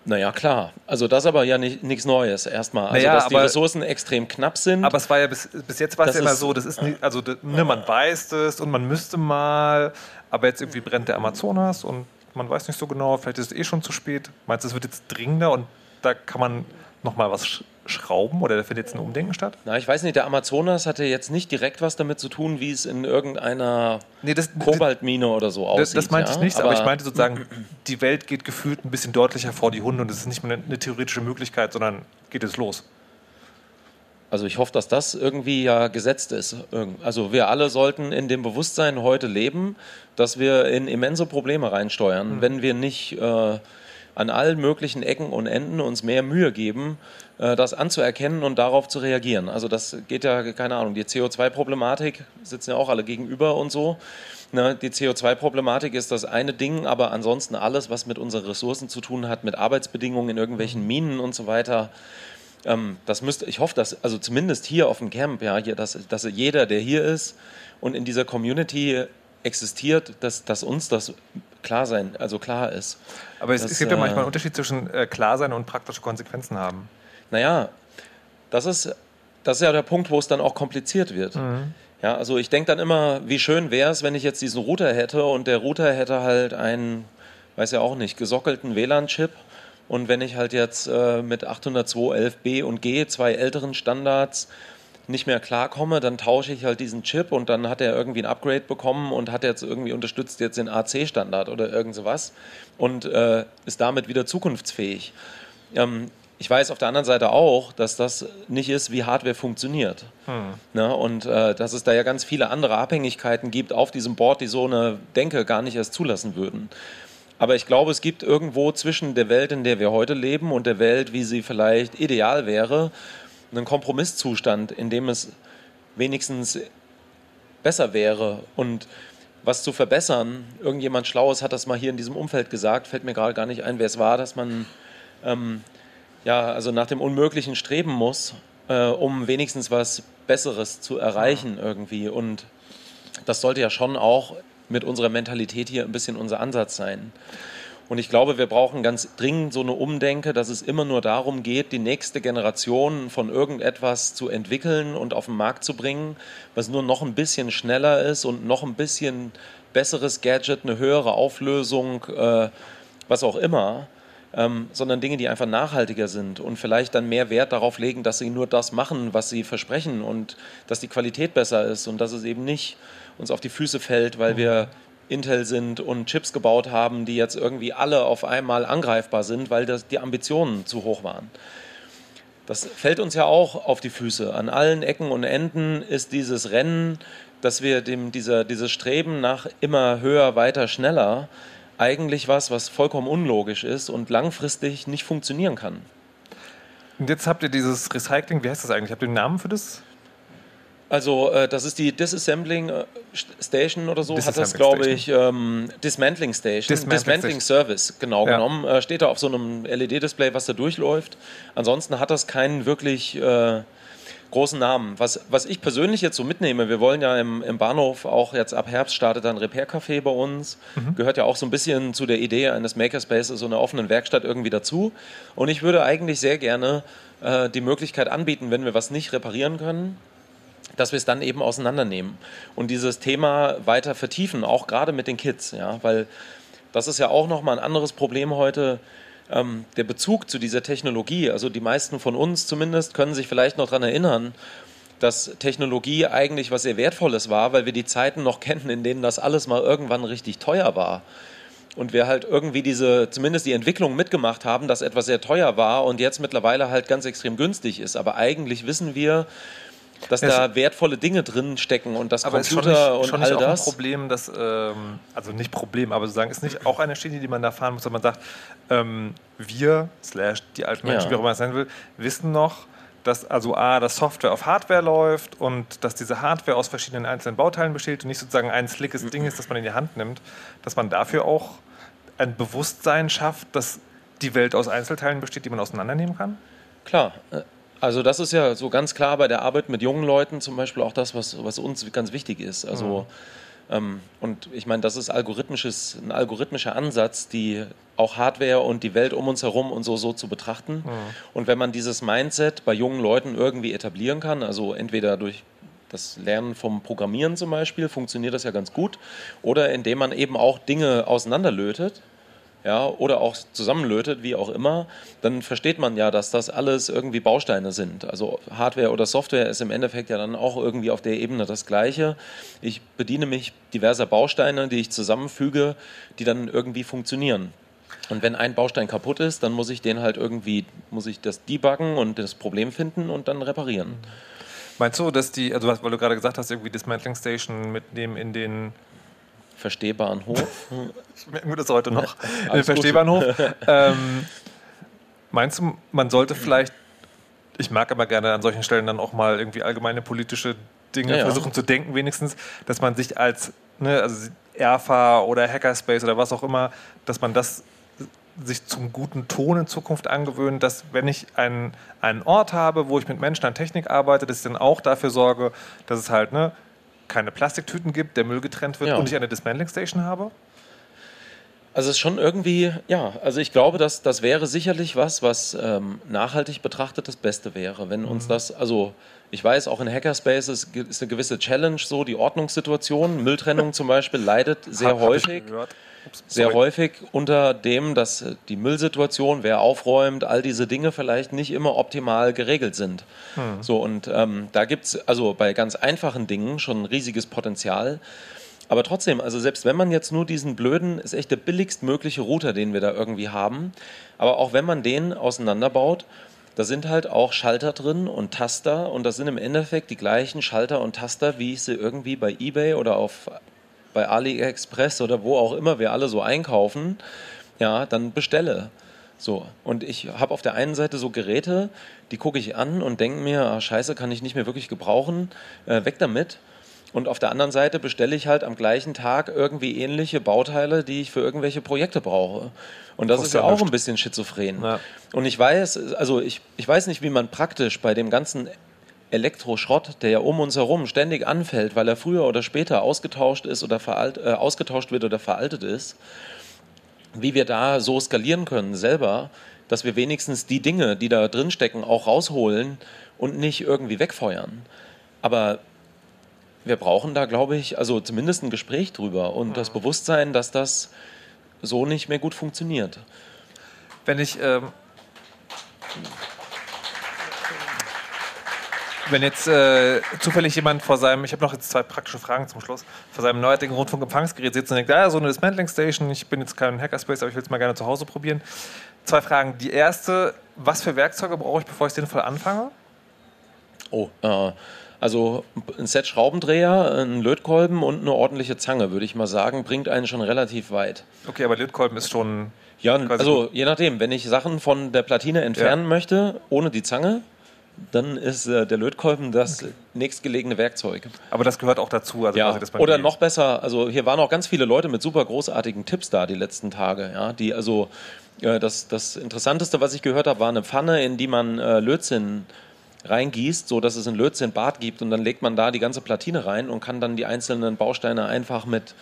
Naja, klar. Also das aber ja nicht, nichts Neues erstmal. Also naja, dass die Ressourcen extrem knapp sind. Aber es war ja bis, bis jetzt war es ja immer so, das ist nicht, also ne, man weiß es und man müsste mal, aber jetzt irgendwie brennt der Amazonas und man weiß nicht so genau, vielleicht ist es eh schon zu spät. Meinst du, es wird jetzt dringender und da kann man nochmal was schrauben oder da findet jetzt ein Umdenken statt? Na, ich weiß nicht, der Amazonas hatte jetzt nicht direkt was damit zu tun, wie es in irgendeiner nee, das, Kobaltmine oder so aussieht. Das, das meinte ja? ich nicht, aber, aber, ich meinte sozusagen, die Welt geht gefühlt ein bisschen deutlicher vor die Hunde und es ist nicht mehr eine theoretische Möglichkeit, sondern geht es los. Also ich hoffe, dass das irgendwie ja gesetzt ist. Also wir alle sollten in dem Bewusstsein heute leben, dass wir in immense Probleme reinsteuern, mhm. wenn wir nicht äh, an allen möglichen Ecken und Enden uns mehr Mühe geben, das anzuerkennen und darauf zu reagieren. Also das geht ja, keine Ahnung, die CO2-Problematik sitzen ja auch alle gegenüber und so. Ne, die CO2-Problematik ist das eine Ding, aber ansonsten alles, was mit unseren Ressourcen zu tun hat, mit Arbeitsbedingungen in irgendwelchen Minen und so weiter, ähm, das müsste, ich hoffe, dass, also zumindest hier auf dem Camp, ja, dass, dass jeder, der hier ist und in dieser Community existiert, dass, dass uns das klar sein, also klar ist. Aber es, dass, es gibt ja manchmal einen Unterschied zwischen äh, klar sein und praktische Konsequenzen haben. Naja, das ist, das ist ja der Punkt, wo es dann auch kompliziert wird. Mhm. Ja, also ich denke dann immer, wie schön wäre es, wenn ich jetzt diesen Router hätte und der Router hätte halt einen, weiß ja auch nicht, gesockelten WLAN-Chip. Und wenn ich halt jetzt äh, mit 802.11b und G, zwei älteren Standards, nicht mehr klarkomme, dann tausche ich halt diesen Chip und dann hat er irgendwie ein Upgrade bekommen und hat jetzt irgendwie unterstützt jetzt den AC-Standard oder irgend sowas und äh, ist damit wieder zukunftsfähig. Ähm, ich weiß auf der anderen Seite auch, dass das nicht ist, wie Hardware funktioniert. Hm. Ne? Und äh, dass es da ja ganz viele andere Abhängigkeiten gibt auf diesem Board, die so eine Denke gar nicht erst zulassen würden. Aber ich glaube, es gibt irgendwo zwischen der Welt, in der wir heute leben, und der Welt, wie sie vielleicht ideal wäre, einen Kompromisszustand, in dem es wenigstens besser wäre und was zu verbessern. Irgendjemand Schlaues hat das mal hier in diesem Umfeld gesagt, fällt mir gerade gar nicht ein, wer es war, dass man ähm, ja, also nach dem Unmöglichen streben muss, äh, um wenigstens was Besseres zu erreichen irgendwie. Und das sollte ja schon auch mit unserer Mentalität hier ein bisschen unser Ansatz sein. Und ich glaube, wir brauchen ganz dringend so eine Umdenke, dass es immer nur darum geht, die nächste Generation von irgendetwas zu entwickeln und auf den Markt zu bringen, was nur noch ein bisschen schneller ist und noch ein bisschen besseres Gadget, eine höhere Auflösung, äh, was auch immer. Ähm, sondern Dinge, die einfach nachhaltiger sind und vielleicht dann mehr Wert darauf legen, dass sie nur das machen, was sie versprechen und dass die Qualität besser ist und dass es eben nicht uns auf die Füße fällt, weil wir Intel sind und Chips gebaut haben, die jetzt irgendwie alle auf einmal angreifbar sind, weil das, die Ambitionen zu hoch waren. Das fällt uns ja auch auf die Füße. An allen Ecken und Enden ist dieses Rennen, dass wir dem, dieser, dieses Streben nach immer höher, weiter, schneller eigentlich was, was vollkommen unlogisch ist und langfristig nicht funktionieren kann. Und jetzt habt ihr dieses Recycling, wie heißt das eigentlich? Habt ihr einen Namen für das? Also äh, das ist die Disassembling äh, Station oder so, hat das glaube ich, ähm, Dismantling Station, Dismantling, Dismantling Service, genau ja. genommen. Äh, steht da auf so einem LED-Display, was da durchläuft. Ansonsten hat das keinen wirklich äh, großen Namen. Was, was ich persönlich jetzt so mitnehme, wir wollen ja im, im Bahnhof auch jetzt ab Herbst startet ein Repair-Café bei uns. Mhm. Gehört ja auch so ein bisschen zu der Idee eines Makerspaces, so einer offenen Werkstatt irgendwie dazu. Und ich würde eigentlich sehr gerne äh, die Möglichkeit anbieten, wenn wir was nicht reparieren können, dass wir es dann eben auseinandernehmen und dieses Thema weiter vertiefen, auch gerade mit den Kids, ja, weil das ist ja auch nochmal ein anderes Problem heute ähm, der Bezug zu dieser Technologie, also die meisten von uns zumindest können sich vielleicht noch daran erinnern, dass Technologie eigentlich was sehr Wertvolles war, weil wir die Zeiten noch kennen, in denen das alles mal irgendwann richtig teuer war. Und wir halt irgendwie diese, zumindest die Entwicklung mitgemacht haben, dass etwas sehr teuer war und jetzt mittlerweile halt ganz extrem günstig ist. Aber eigentlich wissen wir, dass es da wertvolle Dinge drin stecken und das aber Computer ist schon nicht, und schon all nicht das. Auch ein Problem, dass, ähm, also nicht Problem, aber sozusagen ist nicht auch eine Schiene, die man da fahren muss, wenn man sagt, ähm, wir, slash die alten Menschen, Ja. wie auch immer es sein will, wissen noch, dass also A, dass Software auf Hardware läuft und dass diese Hardware aus verschiedenen einzelnen Bauteilen besteht und nicht sozusagen ein slickes Ding ist, das man in die Hand nimmt, dass man dafür auch ein Bewusstsein schafft, dass die Welt aus Einzelteilen besteht, die man auseinandernehmen kann? Klar. Also das ist ja so ganz klar bei der Arbeit mit jungen Leuten zum Beispiel auch das, was, was uns ganz wichtig ist. Also ähm, und ich meine, das ist algorithmisches, ein algorithmischer Ansatz, die auch Hardware und die Welt um uns herum und so so zu betrachten. Und wenn man dieses Mindset bei jungen Leuten irgendwie etablieren kann, also entweder durch das Lernen vom Programmieren zum Beispiel, funktioniert das ja ganz gut, oder indem man eben auch Dinge auseinanderlötet, ja, oder auch zusammenlötet, wie auch immer, dann versteht man ja, dass das alles irgendwie Bausteine sind. Also Hardware oder Software ist im Endeffekt ja dann auch irgendwie auf der Ebene das Gleiche. Ich bediene mich diverser Bausteine, die ich zusammenfüge, die dann irgendwie funktionieren. Und wenn ein Baustein kaputt ist, dann muss ich den halt irgendwie, muss ich das debuggen und das Problem finden und dann reparieren. Meinst du, dass die, also weil du gerade gesagt hast, irgendwie Dismantling Station mitnehmen in den Verstehbaren Hof. Ich merke mir das heute noch. Alles gut. Verstehbahnhof. ähm, meinst du, man sollte vielleicht, ich mag aber gerne an solchen Stellen dann auch mal irgendwie allgemeine politische Dinge Ja, ja. versuchen zu denken, wenigstens, dass man sich als, ne, also ERFA oder Hackerspace oder was auch immer, dass man das sich zum guten Ton in Zukunft angewöhnt, dass wenn ich einen, einen Ort habe, wo ich mit Menschen an Technik arbeite, dass ich dann auch dafür sorge, dass es halt ne, keine Plastiktüten gibt, der Müll getrennt wird Ja. und ich eine Dismantling Station habe? Also es ist schon irgendwie, ja, also ich glaube, dass das wäre sicherlich was, was ähm, nachhaltig betrachtet das Beste wäre, wenn Mhm. uns das, also ich weiß, auch in Hackerspaces ist eine gewisse Challenge so, die Ordnungssituation, Mülltrennung zum Beispiel leidet sehr Hab- hab häufig. gehört. Sehr sorry. häufig unter dem, dass die Müllsituation, wer aufräumt, all diese Dinge vielleicht nicht immer optimal geregelt sind. Hm. So, und ähm, da gibt es also bei ganz einfachen Dingen schon ein riesiges Potenzial. Aber trotzdem, also selbst wenn man jetzt nur diesen blöden, ist echt der billigstmögliche Router, den wir da irgendwie haben, aber auch wenn man den auseinanderbaut, da sind halt auch Schalter drin und Taster und das sind im Endeffekt die gleichen Schalter und Taster, wie ich sie irgendwie bei eBay oder auf bei AliExpress oder wo auch immer wir alle so einkaufen, ja, dann bestelle. So, und ich habe auf der einen Seite so Geräte, die gucke ich an und denke mir, ah, scheiße, kann ich nicht mehr wirklich gebrauchen, äh, weg damit. Und auf der anderen Seite bestelle ich halt am gleichen Tag irgendwie ähnliche Bauteile, die ich für irgendwelche Projekte brauche. Und das Kostet ist ja auch ein bisschen schizophren. Ja. Und ich weiß, also ich, ich weiß nicht, wie man praktisch bei dem ganzen Elektroschrott, der ja um uns herum ständig anfällt, weil er früher oder später ausgetauscht ist oder veralt, äh, ausgetauscht wird oder veraltet ist, wie wir da so skalieren können selber, dass wir wenigstens die Dinge, die da drin stecken, auch rausholen und nicht irgendwie wegfeuern. Aber wir brauchen da, glaube ich, also zumindest ein Gespräch drüber und das Bewusstsein, dass das so nicht mehr gut funktioniert. Wenn ich. Ähm, wenn jetzt äh, zufällig jemand vor seinem, ich habe noch jetzt zwei praktische Fragen zum Schluss, vor seinem neuartigen Rundfunkempfangsgerät sitzt und denkt, ja, so eine Dismantling Station, ich bin jetzt kein Hackerspace, aber ich will es mal gerne zu Hause probieren. Zwei Fragen. Die erste, was für Werkzeuge brauche ich, bevor ich sinnvoll anfange? Oh, äh, also ein Set Schraubendreher, ein Lötkolben und eine ordentliche Zange, würde ich mal sagen, bringt einen schon relativ weit. Okay, aber Lötkolben ist schon. Ja, also je nachdem, wenn ich Sachen von der Platine entfernen möchte, ohne die Zange, dann ist äh, der Lötkolben das nächstgelegene Werkzeug. Aber das gehört auch dazu. Also Ja, oder noch besser, also hier waren auch ganz viele Leute mit super großartigen Tipps da die letzten Tage, ja, die also äh, das, das Interessanteste, was ich gehört habe, war eine Pfanne, in die man äh, Lötzinn reingießt, so dass es ein Lötzinn-Bad gibt und dann legt man da die ganze Platine rein und kann dann die einzelnen Bausteine einfach mit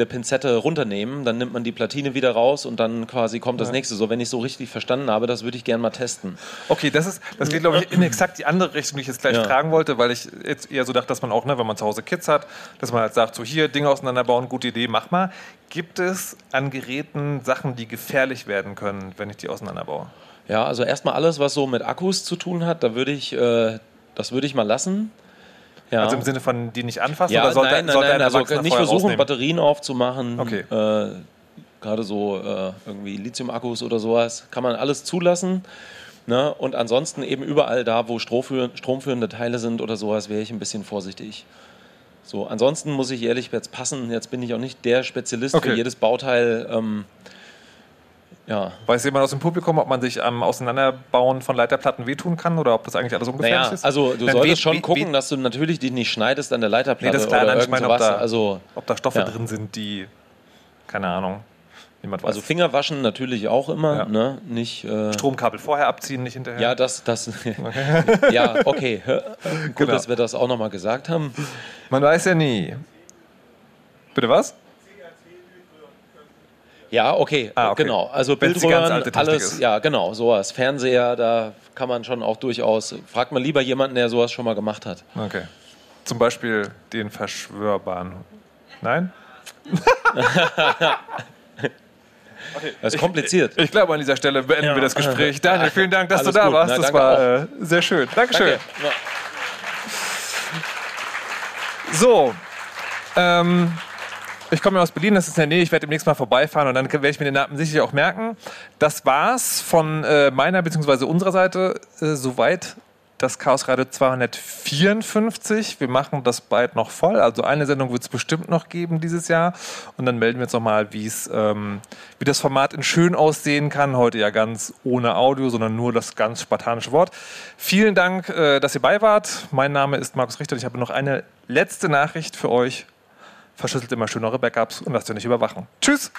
der Pinzette runternehmen, dann nimmt man die Platine wieder raus und dann quasi kommt das ja. nächste. So, wenn ich so richtig verstanden habe, das würde ich gerne mal testen. Okay, das ist, das geht, glaube ich, in exakt die andere Richtung, die ich jetzt gleich ja. fragen wollte, weil ich jetzt eher so dachte, dass man auch, ne, wenn man zu Hause Kids hat, dass man halt sagt, so hier, Dinge auseinanderbauen, gute Idee, mach mal. Gibt es an Geräten Sachen, die gefährlich werden können, wenn ich die auseinanderbaue? Ja, also erstmal alles, was so mit Akkus zu tun hat, da würde ich, äh, das würde ich mal lassen. Ja. Also im Sinne von die nicht anfassen ja, oder sollte, nein, nein, sollte nein, also nicht versuchen, rausnehmen? Batterien aufzumachen. Okay. Äh, Gerade so äh, irgendwie Lithium-Akkus oder sowas. Kann man alles zulassen. Ne? Und ansonsten eben überall da, wo stromführende Teile sind oder sowas, wäre ich ein bisschen vorsichtig. So, ansonsten muss ich ehrlich jetzt passen. Jetzt bin ich auch nicht der Spezialist okay. für jedes Bauteil. Ähm, ja. Weiß jemand aus dem Publikum, ob man sich am Auseinanderbauen von Leiterplatten wehtun kann oder ob das eigentlich alles ungefährlich naja, ist? Also du Nein, solltest schon gucken, dass du natürlich dich nicht schneidest an der Leiterplatte. Nee, das ist klar, oder ich meine, ob da, also, ob da Stoffe ja. drin sind, die, keine Ahnung, niemand weiß. Also Finger waschen natürlich auch immer, ja. ne? Nicht, äh, Stromkabel vorher abziehen, nicht hinterher. Ja, das, das, ja, okay. Gut, genau. dass wir das auch nochmal gesagt haben. Man weiß ja nie. Bitte was? Ja, okay, ah, okay. genau. Also Bildröhren, alles, ja, genau, sowas. Fernseher, da kann man schon auch durchaus, fragt man lieber jemanden, der sowas schon mal gemacht hat. Okay. Zum Beispiel den Verschwörbaren. Nein? Okay. Das ist kompliziert. Ich, ich, glaube, an dieser Stelle beenden ja. wir das Gespräch. Daniel, vielen Dank, dass Alles du da gut. warst. Na, das war äh, sehr schön. Dankeschön. Danke. Ja. So. Ähm, ich komme ja aus Berlin, das ist in der Nähe. Ich werde demnächst mal vorbeifahren und dann werde ich mir den Namen sicherlich auch merken. Das war's von äh, meiner bzw. unserer Seite äh, soweit. Das Chaos Radio 254. Wir machen das bald noch voll. Also eine Sendung wird es bestimmt noch geben dieses Jahr. Und dann melden wir uns nochmal, ähm, wie das Format in schön aussehen kann. Heute ja ganz ohne Audio, sondern nur das ganz spartanische Wort. Vielen Dank, äh, dass ihr bei wart. Mein Name ist Markus Richter und ich habe noch eine letzte Nachricht für euch verschlüsselt immer schönere Backups und lasst euch nicht überwachen. Tschüss!